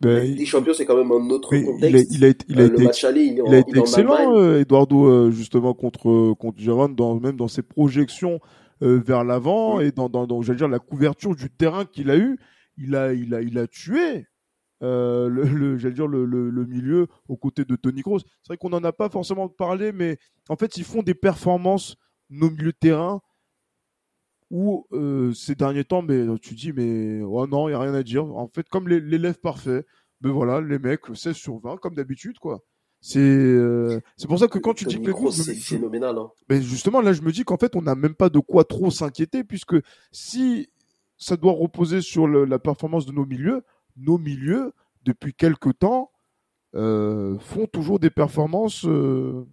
Ben, des il, champions c'est quand même un autre mais il a, contexte. il a été, il a Euh, été le match aller, il est en, Il a il été est en excellent, euh, Eduardo, euh, justement contre contre Gérone, dans même dans ses projections euh, vers l'avant et dans dans, dans j'allais dire la couverture du terrain qu'il a eu, il a il a il a tué euh, le, le j'allais dire le, le, le milieu aux côtés de Tony Kroos. C'est vrai qu'on n'en a pas forcément parlé, mais en fait ils font des performances nos milieux de terrain où euh, ces derniers temps, mais tu dis mais oh non, il y a rien à dire. En fait, comme l'élève parfait, ben voilà, les mecs 16 sur 20 comme d'habitude quoi. C'est euh, c'est pour ça que quand tu dis que c'est phénoménal. Hein. mais justement, là, je me dis qu'en fait, on n'a même pas de quoi trop s'inquiéter, puisque si ça doit reposer sur le- la performance de nos milieux, nos milieux, depuis quelque temps, euh, font toujours des performances euh,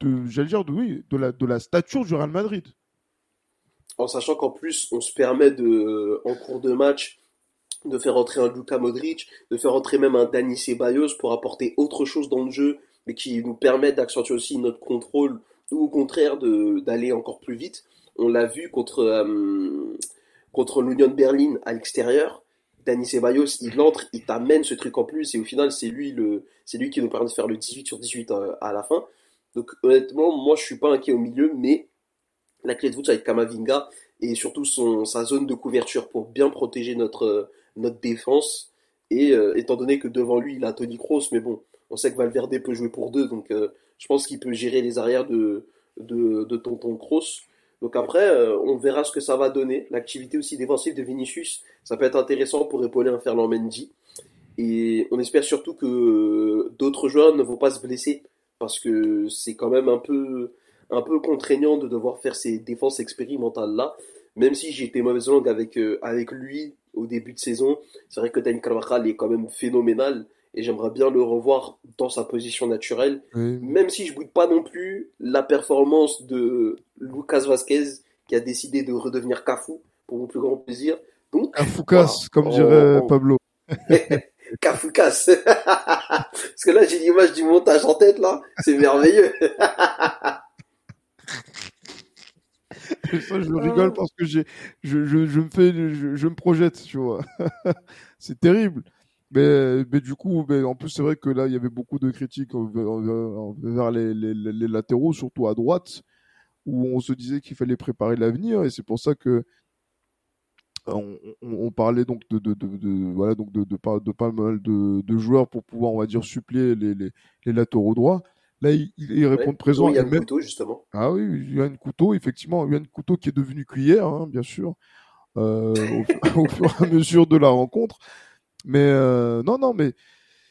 de, j'allais dire, de, oui, de la, de la stature du Real Madrid. En sachant qu'en plus, on se permet de, en cours de match, de faire entrer un Luka Modric, de faire entrer même un Dani Ceballos pour apporter autre chose dans le jeu, mais qui nous permet d'accentuer aussi notre contrôle, ou au contraire d'aller encore plus vite. On l'a vu contre, euh, contre l'Union Berlin à l'extérieur. Dani Ceballos, il entre, il t'amène ce truc en plus, et au final, c'est lui, le, c'est lui qui nous permet de faire le 18 sur 18 à, à la fin. Donc honnêtement, moi je suis pas inquiet au milieu, mais la clé de voûte ça va être Kamavinga et surtout sa zone de couverture pour bien protéger notre, euh, défense. Et euh, étant donné que devant lui il a Tony Kroos, mais bon, on sait que Valverde peut jouer pour deux, donc euh, je pense qu'il peut gérer les arrières de, de, Tonton Kroos. Donc après, on verra ce que ça va donner. L'activité aussi défensive de Vinicius, ça peut être intéressant pour épauler un Ferland Mendy. Et on espère surtout que d'autres joueurs ne vont pas se blesser parce que c'est quand même un peu, un peu contraignant de devoir faire ces défenses expérimentales là. Même si j'ai été mauvaise langue avec, euh, avec lui au début de saison, c'est vrai que Dani Carvajal est quand même phénoménal et j'aimerais bien le revoir dans sa position naturelle. Oui. Même si je boude pas non plus la performance de Lucas Vasquez qui a décidé de redevenir Cafu pour mon plus grand plaisir. Donc, Voilà. comme dirait oh. Pablo. Cafoucas. Parce que là, j'ai l'image du montage en tête, là. C'est merveilleux. Ça, je rigole parce que j'ai, je, je, je me fais, je, je me projette, tu vois. c'est terrible. Mais, mais du coup, mais en plus, c'est vrai que là, il y avait beaucoup de critiques envers, envers les, les, les- latéraux, surtout à droite, où on se disait qu'il fallait préparer l'avenir, et c'est pour ça que on, on- on parlait donc de, de, de, de- voilà donc de, de, pas, de pas mal de, de joueurs pour pouvoir, on va dire, suppléer les, les, les latéraux droits. Là, ils, ils répondent Ouais. présent. Oui, il y a et le même- couteau, justement? ah oui, Yuan Couteau, effectivement, Yuan Couteau qui est devenu cuillère, hein, bien sûr, euh, au, au fur et à mesure de la rencontre. Mais euh, non, non, mais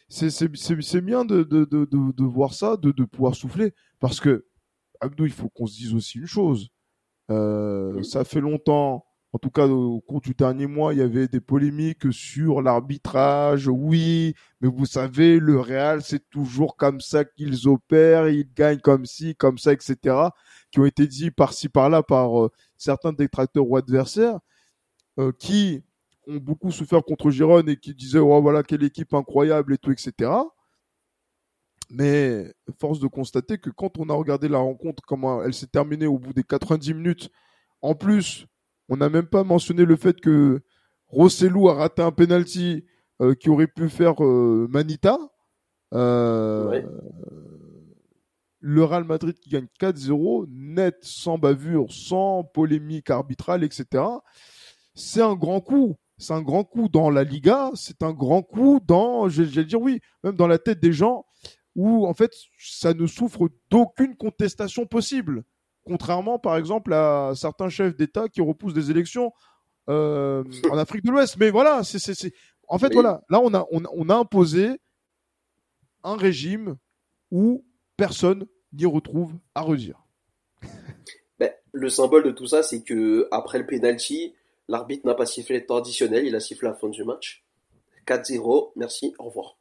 c'est c'est c'est c'est bien de de de de, voir ça, de de pouvoir souffler, parce que Abdou, il faut qu'on se dise aussi une chose. Euh. Ça fait longtemps, en tout cas au cours du dernier mois, il y avait des polémiques sur l'arbitrage. Oui, mais vous savez, le Real, c'est toujours comme ça qu'ils opèrent, ils gagnent comme ci, comme ça, etc. Qui ont été dit par-ci, par-là par euh, certains détracteurs ou adversaires, euh, qui ont beaucoup souffert contre Giron et qui disaient, oh voilà, quelle équipe incroyable et tout, etc. Mais force de constater que quand on a regardé la rencontre, comment elle s'est terminée au bout des 90 minutes, en plus, on n'a même pas mentionné le fait que Rossellou a raté un penalty euh, qui aurait pu faire euh, Manita. Euh, Ouais. Le Real Madrid qui gagne 4-0, net, sans bavure, sans polémique arbitrale, etc. C'est un grand coup. C'est un grand coup dans la Liga. C'est un grand coup dans, je je vais dire oui, même dans la tête des gens où en fait ça ne souffre d'aucune contestation possible. Contrairement par exemple à certains chefs d'État qui repoussent des élections euh, en Afrique de l'Ouest. Mais voilà, c'est, c'est, c'est... en fait voilà, là on a, on, a- on a imposé un régime où personne n'y retrouve à redire. Ben, le symbole de tout ça, c'est que après le penalty, l'arbitre n'a pas sifflé le temps additionnel, il a sifflé la fin du match. 4-0, merci, au revoir.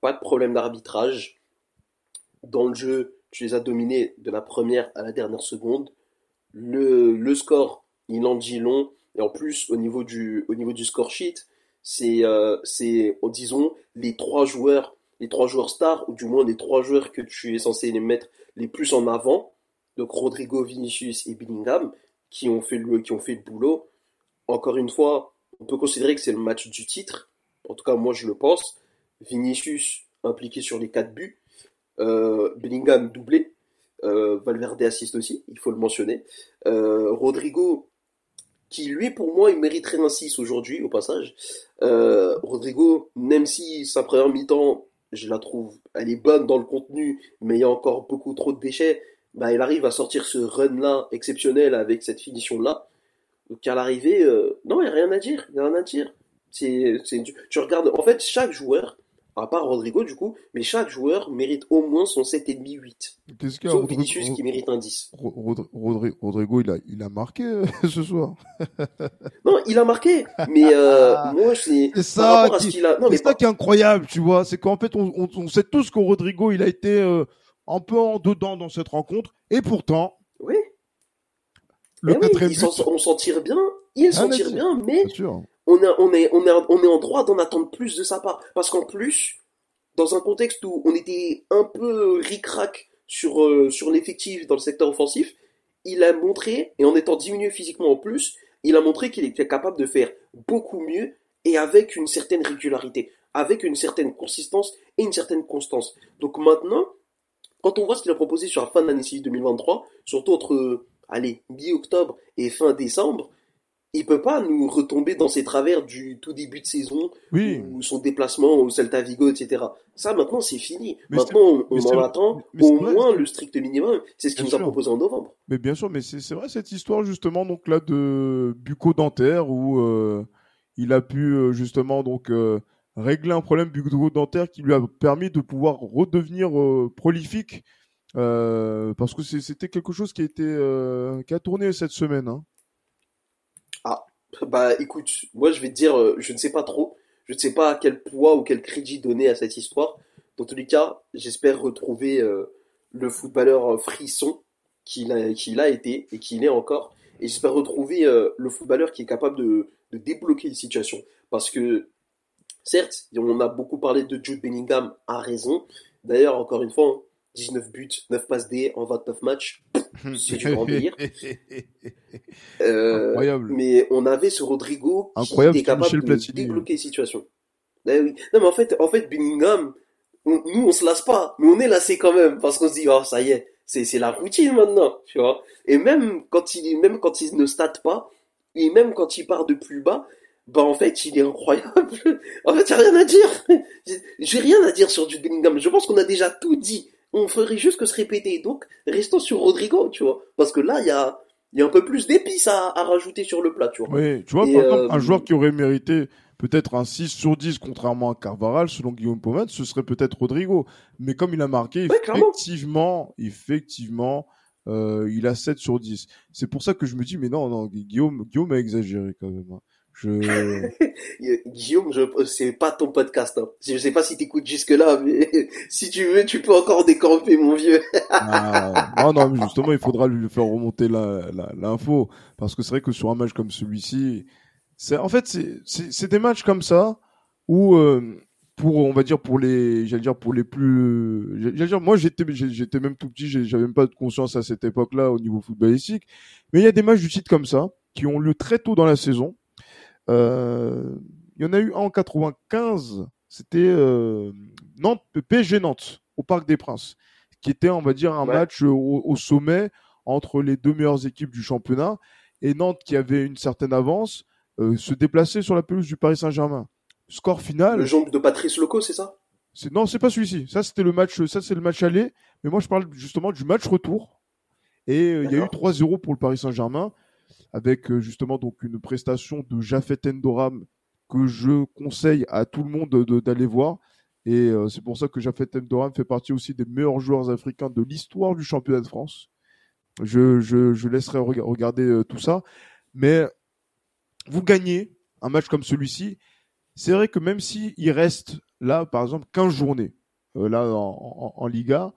Pas de problème d'arbitrage. Dans le jeu, tu les as dominés de la première à la dernière seconde. Le, le score, il en dit long. Et en plus, au niveau du, au niveau du score sheet, c'est, euh, c'est, disons, les trois joueurs, les trois joueurs stars, ou du moins les trois joueurs que tu es censé les mettre les plus en avant. Donc Rodrigo, Vinicius et Bellingham, qui ont fait le, qui ont fait le boulot. Encore une fois, on peut considérer que c'est le match du titre. En tout cas, moi, je le pense. Vinicius impliqué sur les quatre buts. Euh, Bellingham doublé. Euh, Valverde assiste aussi, il faut le mentionner. Euh, Rodrigo, qui lui, pour moi, il mériterait un 6 aujourd'hui, au passage. Rodrigo, même si sa première mi-temps, je la trouve, elle est bonne dans le contenu, mais il y a encore beaucoup trop de déchets, bah, il arrive à sortir ce run-là exceptionnel avec cette finition-là. Donc à l'arrivée, non, il n'y a rien à dire, il n'y a rien à dire. C'est, tu regardes, en fait, chaque joueur, à part Rodrigo du coup, mais chaque joueur mérite au moins son 7,5 8. Qu'est-ce qu'il y a Sauf Vinicius qui mérite un 10. Ro- Rodri- Rodri- Rodrigo, il a, il a marqué euh, ce soir. Non, il a marqué, mais euh, moi c'est C'est ça ce qui- qu'il a. Non, mais ça qui est incroyable, tu vois. C'est qu'en fait, on, on, on sait tous que Rodrigo, il a été euh, un peu en dedans dans cette rencontre. Et pourtant, oui, le eh oui, but, s'en- on s'en tire bien, il s'en mais tire bien, mais bien sûr. On, on, est, on, est, on est en droit d'en attendre plus de sa part. Parce qu'en plus, dans un contexte où on était un peu ric-rac sur, euh, sur l'effectif dans le secteur offensif, il a montré, et en étant diminué physiquement en plus, il a montré qu'il était capable de faire beaucoup mieux et avec une certaine régularité, avec une certaine consistance et une certaine constance. Donc maintenant, quand on voit ce qu'il a proposé sur la fin de l'année civile 2023, surtout entre allez, mi-octobre et fin décembre, il peut pas nous retomber dans ses travers du tout début de saison Oui. ou son déplacement au Celta Vigo, etc. Ça, maintenant, c'est fini. Mais maintenant, on, en attend mais au vrai, moins le strict minimum. C'est ce qu'il nous a proposé en novembre. Mais bien sûr, mais c'est vrai cette histoire justement donc là de bucco-dentaire où euh, il a pu euh, justement donc euh, régler un problème bucco-dentaire qui lui a permis de pouvoir redevenir euh, prolifique euh, parce que c'était quelque chose qui a été euh, qui a tourné cette semaine. Hein. Bah, écoute, moi, je vais te dire, euh, je ne sais pas trop. Je ne sais pas quel poids ou quel crédit donner à cette histoire. Dans tous les cas, j'espère retrouver euh, le footballeur frisson qu'il a, été et qu'il est encore. Et j'espère retrouver euh, le footballeur qui est capable de, débloquer une situation. Parce que, certes, on a beaucoup parlé de Jude Bellingham à raison. D'ailleurs, encore une fois, hein, 19 buts, 9 passes D en 29 matchs. C'est du grand délire. Euh, Incroyable. mais on avait ce Rodrigo qui était capable Michel de Platini. débloquer les situations. Eh oui. Non, mais en fait, en fait, Bellingham, on- nous, on se lasse pas, mais on est lassé quand même, parce qu'on se dit, oh, ça y est, c'est, c'est la routine maintenant, tu vois. Et même quand il, même quand il ne state pas, et même quand il part de plus bas, bah, en fait, il est incroyable. en fait, y a rien à dire. J'ai rien à dire sur Jude Bellingham. Je pense qu'on a déjà tout dit. On ferait juste que se répéter. Donc, restons sur Rodrigo, tu vois. Parce que là, il y a, il y a un peu plus d'épices à, à rajouter sur le plat, tu vois. Oui, tu vois, Et, par exemple, un euh, joueur qui aurait mérité peut-être un 6 sur 10, contrairement à Carvaral, selon Guillaume Pomet, ce serait peut-être Rodrigo. Mais comme il a marqué, Ouais, effectivement, effectivement, euh, il a 7 sur 10. C'est pour ça que je me dis, mais non, non, Guillaume, Guillaume a exagéré quand même. hein. Je... Euh, Guillaume, je, c'est pas ton podcast. Hein. Je sais pas si t'écoutes jusque là, mais si tu veux, tu peux encore décamper, mon vieux. Ah, non, non, mais justement, il faudra lui faire remonter la- la- l'info. parce que c'est vrai que sur un match comme celui-ci, c'est, en fait, c'est, des matchs comme ça où, euh, pour, on va dire, pour les, j'allais dire, pour les plus, j'allais dire, moi, j'étais, j'étais même tout petit, j'avais même pas de conscience à cette époque-là au niveau footballistique. Mais il y a des matchs du titre comme ça qui ont lieu très tôt dans la saison. Euh, il y en a eu un en 95. C'était euh, Nantes, PSG Nantes au Parc des Princes, qui était, on va dire, un Ouais. match au, au sommet entre les deux meilleures équipes du championnat. Et Nantes, qui avait une certaine avance, euh, se déplaçait sur la pelouse du Paris Saint-Germain. Score final. Le jongle de Patrice Loco, c'est ça? Non, c'est pas celui-ci. Ça c'était le match, ça c'est le match aller. Mais moi je parle justement du match retour. Et euh, il y a eu D'accord. 3-0 pour le Paris Saint-Germain avec euh, justement donc une prestation de Jafet Endoram que je conseille à tout le monde de- de- d'aller voir. Et euh, c'est pour ça que Jafet Mdoram fait partie aussi des meilleurs joueurs africains de l'histoire du championnat de France. Je, je, laisserai rega- regarder euh, tout ça. Mais vous gagnez un match comme celui-ci. C'est vrai que même si il reste là, par exemple, 15 journées là en Liga,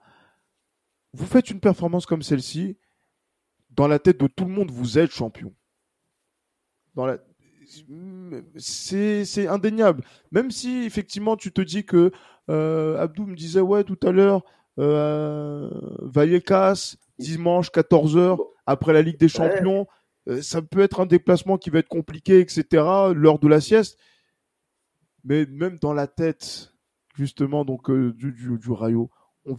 vous faites une performance comme celle-ci, dans la tête de tout le monde, vous êtes champion. Dans la... c'est, c'est indéniable. Même si effectivement tu te dis que euh, Abdou me disait ouais tout à l'heure euh, Vallecas dimanche 14h après la Ligue des Champions, euh, ça peut être un déplacement qui va être compliqué, etc. L'heure de la sieste. Mais même dans la tête justement donc euh, du, du, du Rayo, on-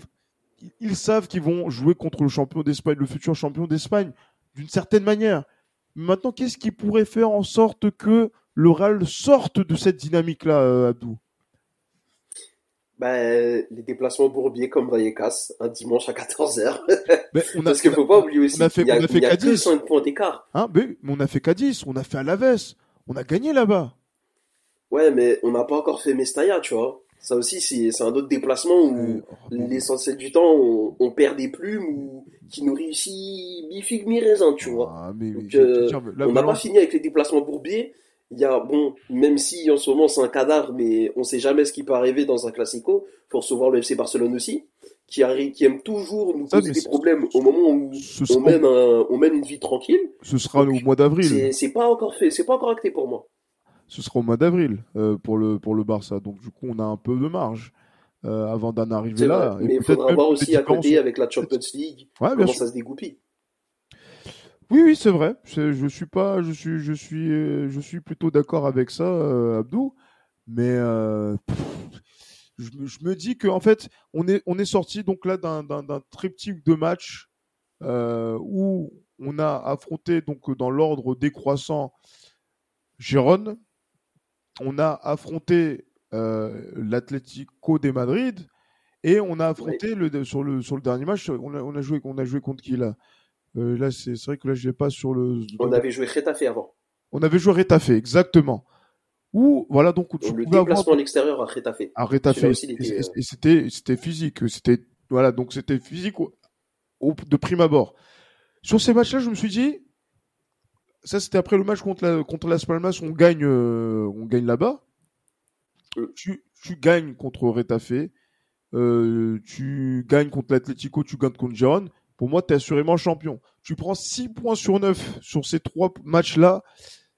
ils savent qu'ils vont jouer contre le champion d'Espagne, le futur champion d'Espagne, d'une certaine manière. Maintenant, qu'est-ce qui pourrait faire en sorte que le Real sorte de cette dynamique-là, euh, Abdou? Bah, les déplacements bourbiers comme Vallecas, un dimanche à 14h. Mais on a, Parce qu'il faut pas oublier aussi on a fait- qu'il y a, on a fait il y a que Cadiz. 5 points d'écart. hein, mais on a fait Cadiz, on a fait Alaves, on a gagné là-bas. Ouais, mais on n'a pas encore fait Mestalla, tu vois. Ça aussi, c'est un autre déplacement où l'essentiel du temps, on, on perd des plumes ou qui nous réussit mi-figue, mi-raisin, tu vois. Ah, mais, Donc, euh, dire, on n'a pas fini avec les déplacements bourbiers. Il y a, bon, même si en ce moment c'est un cadavre, mais on sait jamais ce qui peut arriver dans un classico. Faut recevoir le FC Barcelone aussi, qui arrive, qui aime toujours nous poser des problèmes au moment où on mène un, on mène une vie tranquille. ce sera au mois d'avril. C'est pas encore fait, c'est pas encore acté pour moi. Ce sera au mois d'avril euh, pour le pour le Barça. Donc du coup, on a un peu de marge euh, avant d'en arriver là. vrai, Et mais il faudra voir aussi à côté avec la Champions League Ouais, comment sûr. ça se dégoupille. Oui, oui, c'est vrai. Je suis pas, je suis, je suis, euh, je suis plutôt d'accord avec ça, euh, Abdou. Mais euh, pff, je, me- je me dis que en fait, on est, on est sorti donc là d'un, triptyque de matchs où on a affronté donc dans l'ordre décroissant Gérone, on a affronté euh, l'Atlético de Madrid et on a affronté le sur le sur le dernier match, on a, on a joué, on a joué contre qui là? Euh, là, c'est c'est vrai que là, je l'ai pas sur le. On avait joué Retafe avant. On avait joué Retafe, exactement. Ou voilà donc tu le pouvais avoir déplacement à l'extérieur à Retafe. à Retafe euh, et c'était c'était physique, c'était voilà donc c'était physique au, au- de prime abord. Sur ces matchs-là, je me suis dit, ça c'était après le match contre la contre Las Palmas, on gagne euh, on gagne là-bas. Euh. Tu tu gagnes contre Retafe, euh, tu gagnes contre l'Atlético, tu gagnes contre Gérone. Pour moi, tu es assurément champion. Tu prends 6 points sur 9 sur ces trois matchs-là.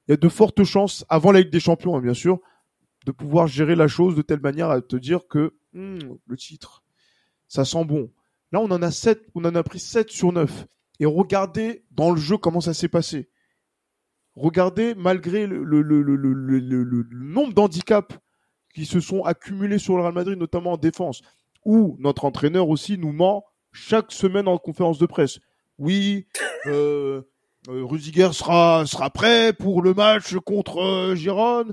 Il y a de fortes chances, avant la Ligue des Champions, hein, bien sûr, de pouvoir gérer la chose de telle manière à te dire que hmm, le titre, ça sent bon. Là, on en a 7, on en a pris 7 sur 9. Et regardez dans le jeu comment ça s'est passé. Regardez, malgré le, le, le, le, nombre d'handicaps qui se sont accumulés sur le Real Madrid, notamment en défense, où notre entraîneur aussi nous ment chaque semaine en conférence de presse. Oui, euh, euh, sera, sera prêt pour le match contre euh.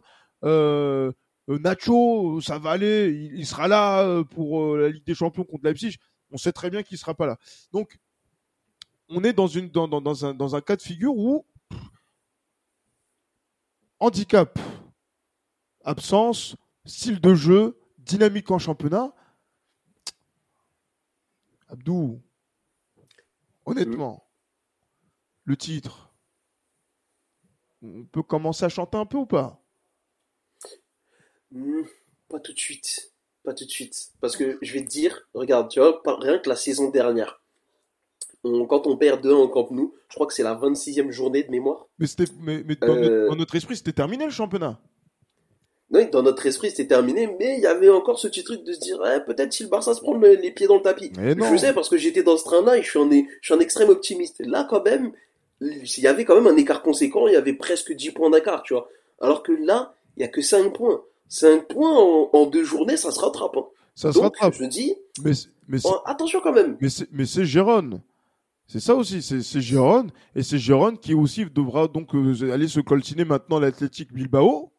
Euh, euh, Nacho, ça va aller, il, il sera là pour la Ligue des Champions contre Leipzig. On sait très bien qu'il sera pas là. Donc, on est dans, une, dans, dans, dans un, dans un cas de figure où handicap, absence, style de jeu, dynamique en championnat. Abdou, honnêtement, le titre, on peut commencer à chanter un peu ou pas? Hmm, pas tout de suite. Pas tout de suite. Parce que je vais te dire, regarde, tu vois, rien que la saison dernière, on- quand on perd 2 en Camp Nou, je crois que c'est la 26e journée de mémoire. Mais, c'était, mais, mais dans, Euh. notre, dans notre esprit, c'était terminé le championnat. Oui, dans notre esprit, c'était terminé, mais il y avait encore ce petit truc de se dire, eh, peut-être si le Barça se prend le- les pieds dans le tapis. Je sais parce que j'étais dans ce train-là et je suis un, je suis un extrême optimiste. Là, quand même, il y avait quand même un écart conséquent, il y avait presque 10 points d'écart, tu vois. Alors que là, il y a que 5 points. 5 points en, en deux journées, ça se rattrape. hein. Ça se rattrape. je dis, Mais, oh, attention quand même. mais, c'est, mais c'est Gérone. C'est ça aussi, c'est, Gérone. Et c'est Gérone qui aussi devra donc euh, aller se coltiner maintenant l'Athletic Bilbao.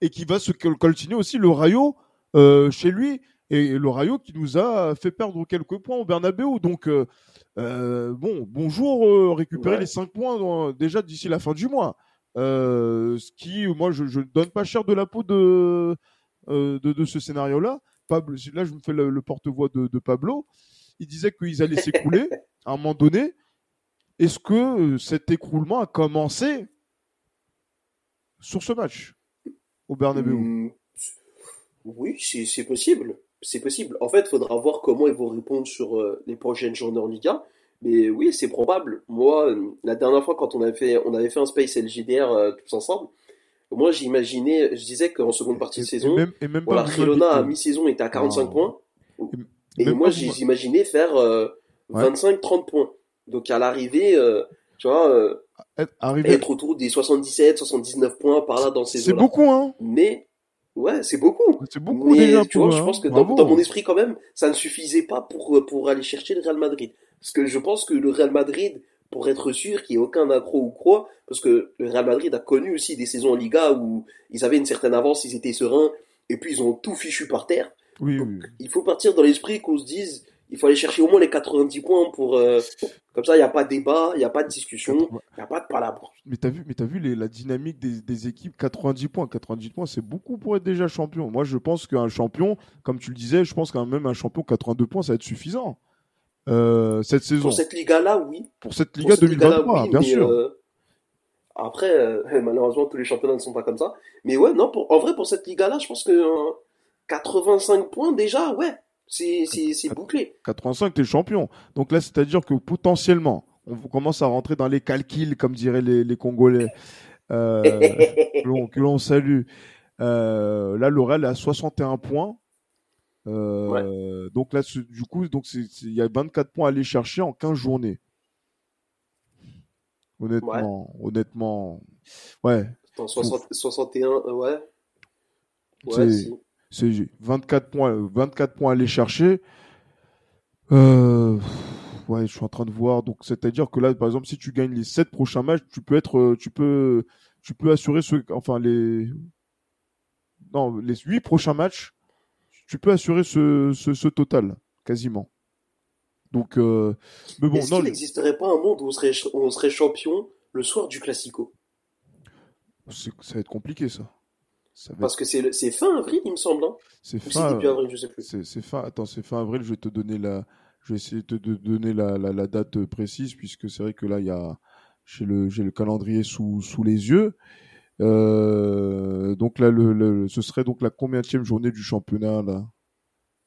Et qui va se col- coltiner aussi le Rayo euh, chez lui. Et le Rayo qui nous a fait perdre quelques points au Bernabeu. Donc, euh, euh, bon, bonjour, euh, récupérer Ouais. les 5 points dans- déjà d'ici la fin du mois. Euh, ce qui, moi, je ne donne pas cher de la peau de, euh, de, de ce scénario-là. Là, je me fais le, le porte-voix de, de Pablo. Il disait qu'ils allaient s'écrouler à un moment donné. Est-ce que euh, cet écroulement a commencé sur ce match au Bernabeu? Hmm, Oui, c'est possible. C'est possible. En fait, il faudra voir comment ils vont répondre sur euh, les prochaines journées en Liga. Mais oui, c'est probable. Moi, euh, la dernière fois, quand on avait fait, on avait fait un Space LGDR euh, tous ensemble, moi, j'imaginais, je disais qu'en seconde partie de saison, et même, et même voilà, à mi-saison était à 45 Non. points. Et moi, j'imaginais faire Ouais. 25-30 points. Donc à l'arrivée, euh, tu vois, euh, être- autour des 77, 79 points par là dans ces C'est beaucoup, hein. Mais, ouais, c'est beaucoup. C'est beaucoup Mais déjà tu vois, je hein. pense que dans, Bravo. dans mon esprit quand même, ça ne suffisait pas pour, pour aller chercher le Real Madrid. Parce que je pense que le Real Madrid, pour être sûr qu'il n'y ait aucun accro ou quoi, parce que le Real Madrid a connu aussi des saisons en Liga où ils avaient une certaine avance, ils étaient sereins, et puis ils ont tout fichu par terre. Oui, oui. Il faut partir dans l'esprit qu'on se dise, il faut aller chercher au moins les 90 points pour, euh, comme ça, il n'y a pas de débat, il n'y a pas de discussion, il n'y a pas de palabre. Mais t'as vu, mais t'as vu les- la dynamique des, des équipes? 90 points. 90 points, c'est beaucoup pour être déjà champion. Moi, je pense qu'un champion, comme tu le disais, je pense qu'un même un champion 82 points, ça va être suffisant. Euh, cette saison, Pour cette Liga-là, oui. pour cette Pour Liga cette Liga-là, 2023, oui, bien sûr. euh, après, malheureusement, tous les championnats ne sont pas comme ça. Mais ouais, non, pour, en vrai, pour cette Liga-là, je pense que euh, 85 points déjà, ouais, c'est bouclé. 85, t'es champion. Donc là, c'est-à-dire que potentiellement, on commence à rentrer dans les calculs, comme diraient les, les Congolais, euh, que l'on- salue. Euh, là, est à 61 points. Euh, Donc là, du coup, donc il y a 24 points à aller chercher en 15 journées. Honnêtement, honnêtement, ouais, Attends, 60 61, euh, ouais. Ouais, si. C'est 24 points, euh, 24 points à aller chercher. Euh, ouais, je suis en train de voir. Donc, c'est-à-dire que là, par exemple, si tu gagnes les 7 prochains matchs, tu peux être, euh, tu peux, tu peux assurer ce, enfin, les, non, les 8 prochains matchs, tu peux assurer ce, ce, ce total, quasiment. Donc, euh, mais bon, Est-ce non, qu'il n'existerait pas un monde où on serait, on serait champion le soir du Classico? C'est- ça va être compliqué, ça. Ça Parce que c'est fin avril, il me semble. Hein c'est fin, avril, je sais plus. C'est fin. Attends, c'est fin avril. Je vais te donner la. Je vais essayer de te donner la, la, la date euh, précise puisque c'est vrai que là il y a j'ai le j'ai le calendrier sous sous les yeux. Euh, donc là le, le ce serait donc la combienième journée du championnat là.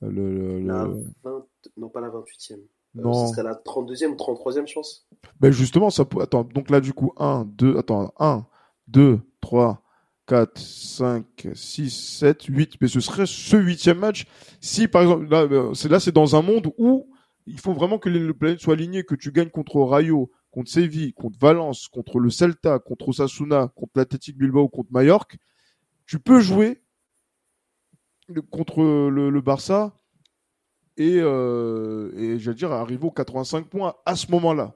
Le, le- La le- 20... Non, pas la 28e. Euh, non. ce serait la 32e ou 33e, je pense. Ben justement ça peut attends donc là du coup 1 2 attends 1 2 3 4 5 6 7 8 mais ce serait ce huitième match si par exemple là euh, c'est là c'est dans un monde où il faut vraiment que les le planète soit aligné que tu gagnes contre Rayo contre Séville contre Valence contre le Celta contre Osasuna contre l'Athletic Bilbao contre Mallorca tu peux jouer contre le, le Barça et, euh, et j'allais dire arriver aux 85 points à ce moment-là.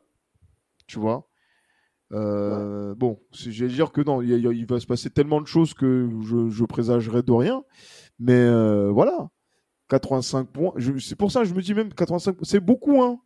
Tu vois? Euh, Bon, c'est- j'allais dire que non, il, va se passer tellement de choses que je, je présagerais de rien. Mais euh, voilà, 85 points. C'est pour ça que je me dis même 85 points. C'est beaucoup, hein.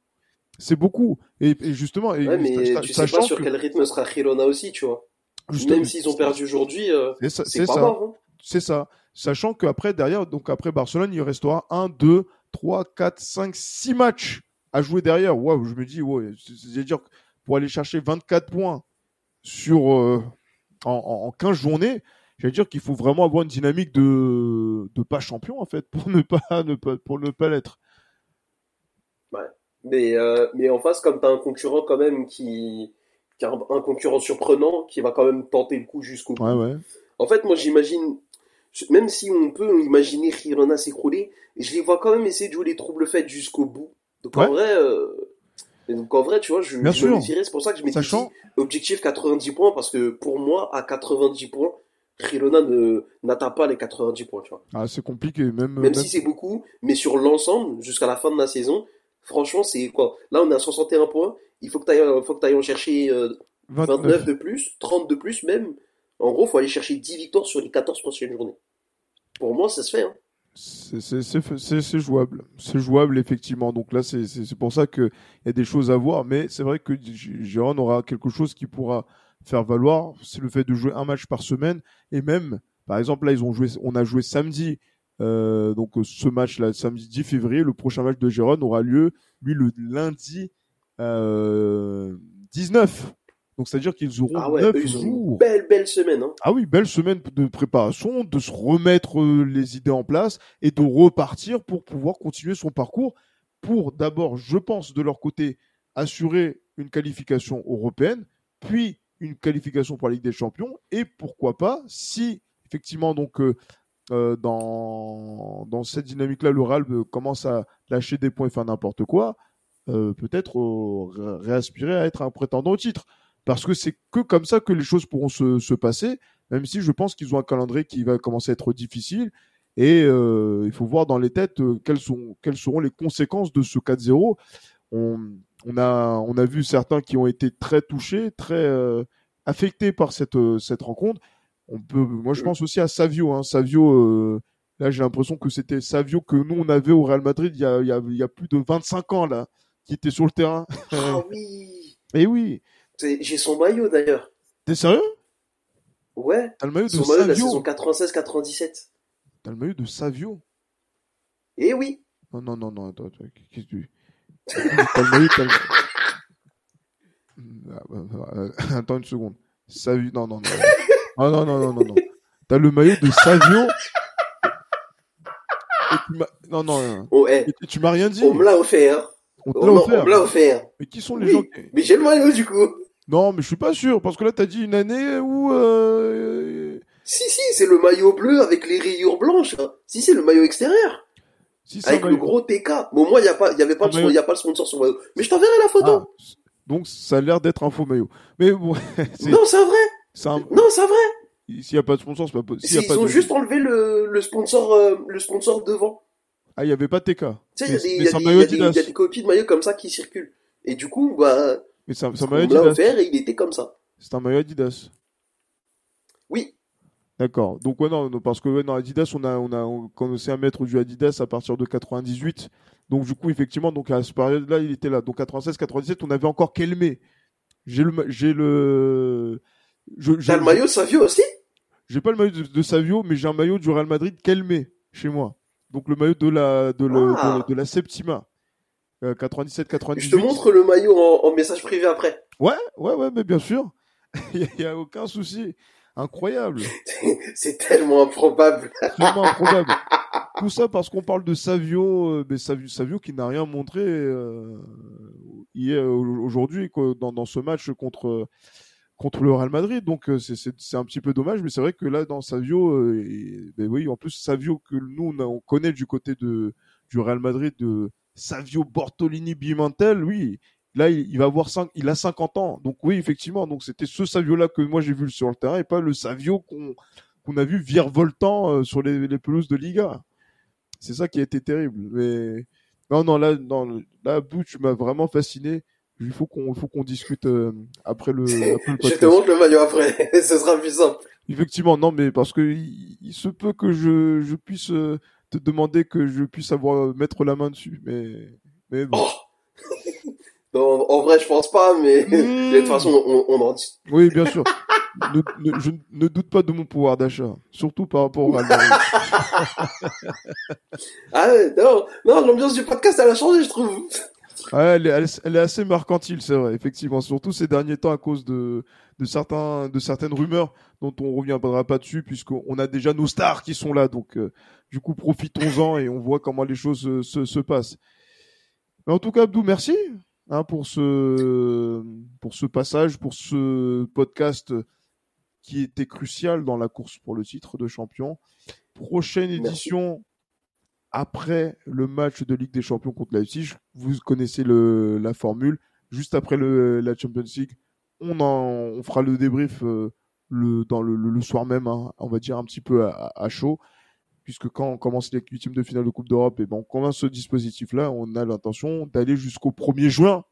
C'est beaucoup. Et, et justement, et, Ouais, mais tu sais pas sur que- quel rythme sera Girona aussi, tu vois. justement, Même s'ils ont perdu aujourd'hui, euh, c'est pas mort. hein. C'est ça. Sachant qu'après, derrière, donc après Barcelone, il restera 1, 2, 3, 4, 5, 6 matchs à jouer derrière. Waouh, je me dis, ouais, c'est-à-dire que pour aller chercher 24 points sur, euh, en, en, en 15 journées, j'allais dire qu'il faut vraiment avoir une dynamique de, de pas champion, en fait, pour ne pas, ne pas, pour ne pas l'être. Mais, euh, mais en face, comme tu as un concurrent quand même qui, qui a un, un concurrent surprenant, qui va quand même tenter le coup jusqu'au bout. Ouais, ouais. En fait, moi j'imagine, même si on peut imaginer Girona s'écrouler, je les vois quand même essayer de jouer les troubles faits jusqu'au bout. Donc Ouais. en vrai, euh, et donc en vrai, tu vois, je, Bien je me méfierais, c'est pour ça que je m'étais Sachant, objectif 90 points, parce que pour moi, à 90 points, Girona ne n'atteint pas les 90 points, tu vois. ah, c'est compliqué, même, Même si c'est beaucoup, mais sur l'ensemble, jusqu'à la fin de la saison, franchement, c'est quoi? Là, on est à 61 points, il faut que tu ailles, en chercher euh, 29 29. de plus, 30 de plus même. En gros, faut aller chercher 10 victoires sur les 14 prochaines journées. Pour moi, ça se fait. Hein. C'est- jouable. C'est jouable, effectivement. Donc là, c'est pour ça qu'il y a des choses à voir. Mais c'est vrai que G- Gérone aura quelque chose qui pourra faire valoir. C'est le fait de jouer un match par semaine. Et même, par exemple, là, ils ont joué, on a joué samedi Euh, donc euh, ce match-là, samedi 10 février, le prochain match de Gérone aura lieu, lui, le lundi euh, 19. Donc c'est-à-dire qu'ils auront Ah ouais, 9 eux, ils ont une belle, belle semaine. Hein. Ah oui, belle semaine de préparation, de se remettre euh, les idées en place et de repartir pour pouvoir continuer son parcours pour d'abord, je pense, de leur côté, assurer une qualification européenne, puis une qualification pour la Ligue des Champions et pourquoi pas, si effectivement donc euh, euh, dans, dans cette dynamique-là, le Real euh, commence à lâcher des points et faire n'importe quoi, peut-être ré- réaspirer à être un prétendant au titre. Parce que c'est que comme ça que les choses pourront se, se passer, même si je pense qu'ils ont un calendrier qui va commencer à être difficile. Et euh, il faut voir dans les têtes euh, quelles, sont, quelles seront les conséquences de ce 4-0. On, on, a, on a vu certains qui ont été très touchés, très euh, affectés par cette, euh, cette rencontre. On peut, moi, je pense aussi à Savio. Hein. Savio, euh, là, j'ai l'impression que c'était Savio que nous, on avait au Real Madrid il y a, il y a, il y a plus de 25 ans, là, qui était sur le terrain. Ah oui. Et oui. J'ai son maillot d'ailleurs. T'es sérieux? Ouais. T'as le maillot de Son maillot de la saison 96-97. T'as le maillot de Savio Eh oui. Non, non, non, non, attends, attends, qu'est-ce que tu... T'as le maillot, t'as le... Ah, bah, bah, euh, Attends une seconde. Savio, non, non, non. Ah non, non, non, non, non. T'as le maillot de Savio. Et tu m'as- non, non, non. Oh, eh, Et tu m'as rien dit. on me l'a offert. On te On l'a me offert. on me l'a offert. Mais qui sont les Oui. gens qui... Mais j'ai le maillot du coup. Non, mais je suis pas sûr, parce que là, t'as dit une année où... Euh... Si, si, c'est le maillot bleu avec les rayures blanches. hein. Si, c'est le maillot extérieur. Si, Avec le maillot- gros TK. Bon, moi, il n'y a pas, y avait pas, le, il y a pas le sponsor sur le maillot. Mais je t'enverrai la photo. Ah, donc ça a l'air d'être un faux maillot. Mais bon, non, c'est vrai. un... Non, c'est vrai. S'il n'y a pas de sponsor, c'est pas possible. Ils pas ont de- juste enlevé le, le sponsor, euh, le sponsor devant. Ah, il n'y avait pas TK. Tu sais, il y a des copies de maillots comme ça qui circulent. Et du coup, bah, Mais un, un maillot Adidas. offert et il était comme ça. C'est un maillot Adidas. Oui. D'accord. Donc ouais non, non, parce que ouais, non, Adidas, on a on a on commencé à mettre du Adidas à partir de 98. Donc du coup effectivement donc à cette période-là il était là. Donc 96, 97 on avait encore Kelmé. J'ai le j'ai le je T'as le maillot Savio aussi? j'ai pas le maillot de, de Savio mais j'ai un maillot du Real Madrid Kelmé chez moi. Donc le maillot de la de, le- Ah. de, de la Septima. Euh, 97 98. Je te montre le maillot en, en message privé après. Ouais, ouais ouais mais bien sûr. Il y, a- aucun souci. Incroyable. c'est tellement improbable. Vraiment improbable. Tout ça parce qu'on parle de Savio, euh, mais Savio, Savio qui n'a rien montré euh, hier, aujourd'hui dans, dans ce match contre contre le Real Madrid. Donc euh, c'est- c'est c'est un petit peu dommage, mais c'est vrai que là dans Savio, euh, et- ben oui, en plus Savio que nous on, on connaît du côté de du Real Madrid de Savio Bortolini Bimantel, oui. Là, il, il va avoir 5, il a 50 ans. Donc oui, effectivement, donc c'était ce Savio-là que moi j'ai vu sur le terrain et pas le Savio qu'on qu'on a vu virevoltant euh, sur les, les pelouses de Liga. C'est ça qui a été terrible. Mais non, non, là, non, là, Abdou, tu m'as vraiment fasciné. Il faut qu'on, il faut qu'on discute euh, après le, après le Je te montre le maillot après. Ce sera plus simple. Effectivement, non, mais parce que il, il se peut que je, je puisse euh, te demander que je puisse avoir mettre la main dessus, mais, mais bon. Oh. Non, en vrai, je pense pas, mais Mmh. de toute façon, on, on en dit. Oui, bien sûr. ne, ne- je ne doute pas de mon pouvoir d'achat, surtout par rapport Madrid. Ah non, non, l'ambiance du podcast, elle a changé, je trouve. Ouais, elle, est, elle est- elle est assez mercantile, c'est vrai, effectivement. Surtout ces derniers temps à cause de, de, certains, de certaines rumeurs dont on reviendra pas dessus, puisqu'on a déjà nos stars qui sont là. Donc, euh, du coup, profitons-en et on voit comment les choses euh, se, se passent. Mais en tout cas, Abdou, merci hein, pour, ce, pour ce passage, pour ce podcast qui était crucial dans la course pour le titre de champion. Prochaine Merci. édition après le match de Ligue des Champions contre Leipzig. Vous connaissez le, la formule. Juste après le, la Champions League, on, en, on fera le débrief euh, le, dans le, le, soir même, hein, on va dire un petit peu à, à chaud. Puisque quand on commence les huitièmes de finale de Coupe d'Europe, et ben on commence ce dispositif-là, on a l'intention d'aller jusqu'au 1er juin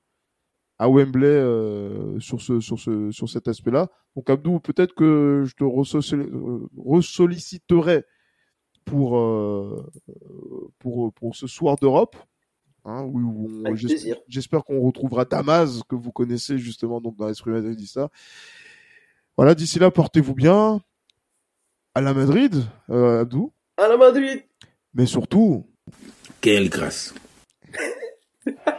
à Wembley euh, sur ce sur ce sur cet aspect-là. Donc Abdou, peut-être que je te euh, ressolliciterai pour euh, pour pour ce soir d'Europe. Hein, où. J'espère qu'on retrouvera Damas que vous connaissez justement donc dans l'esprit madridista. Voilà, d'ici là, portez-vous bien. À la Madrid, euh, Abdou. À la Madrid. Mais surtout, Quelle grâce.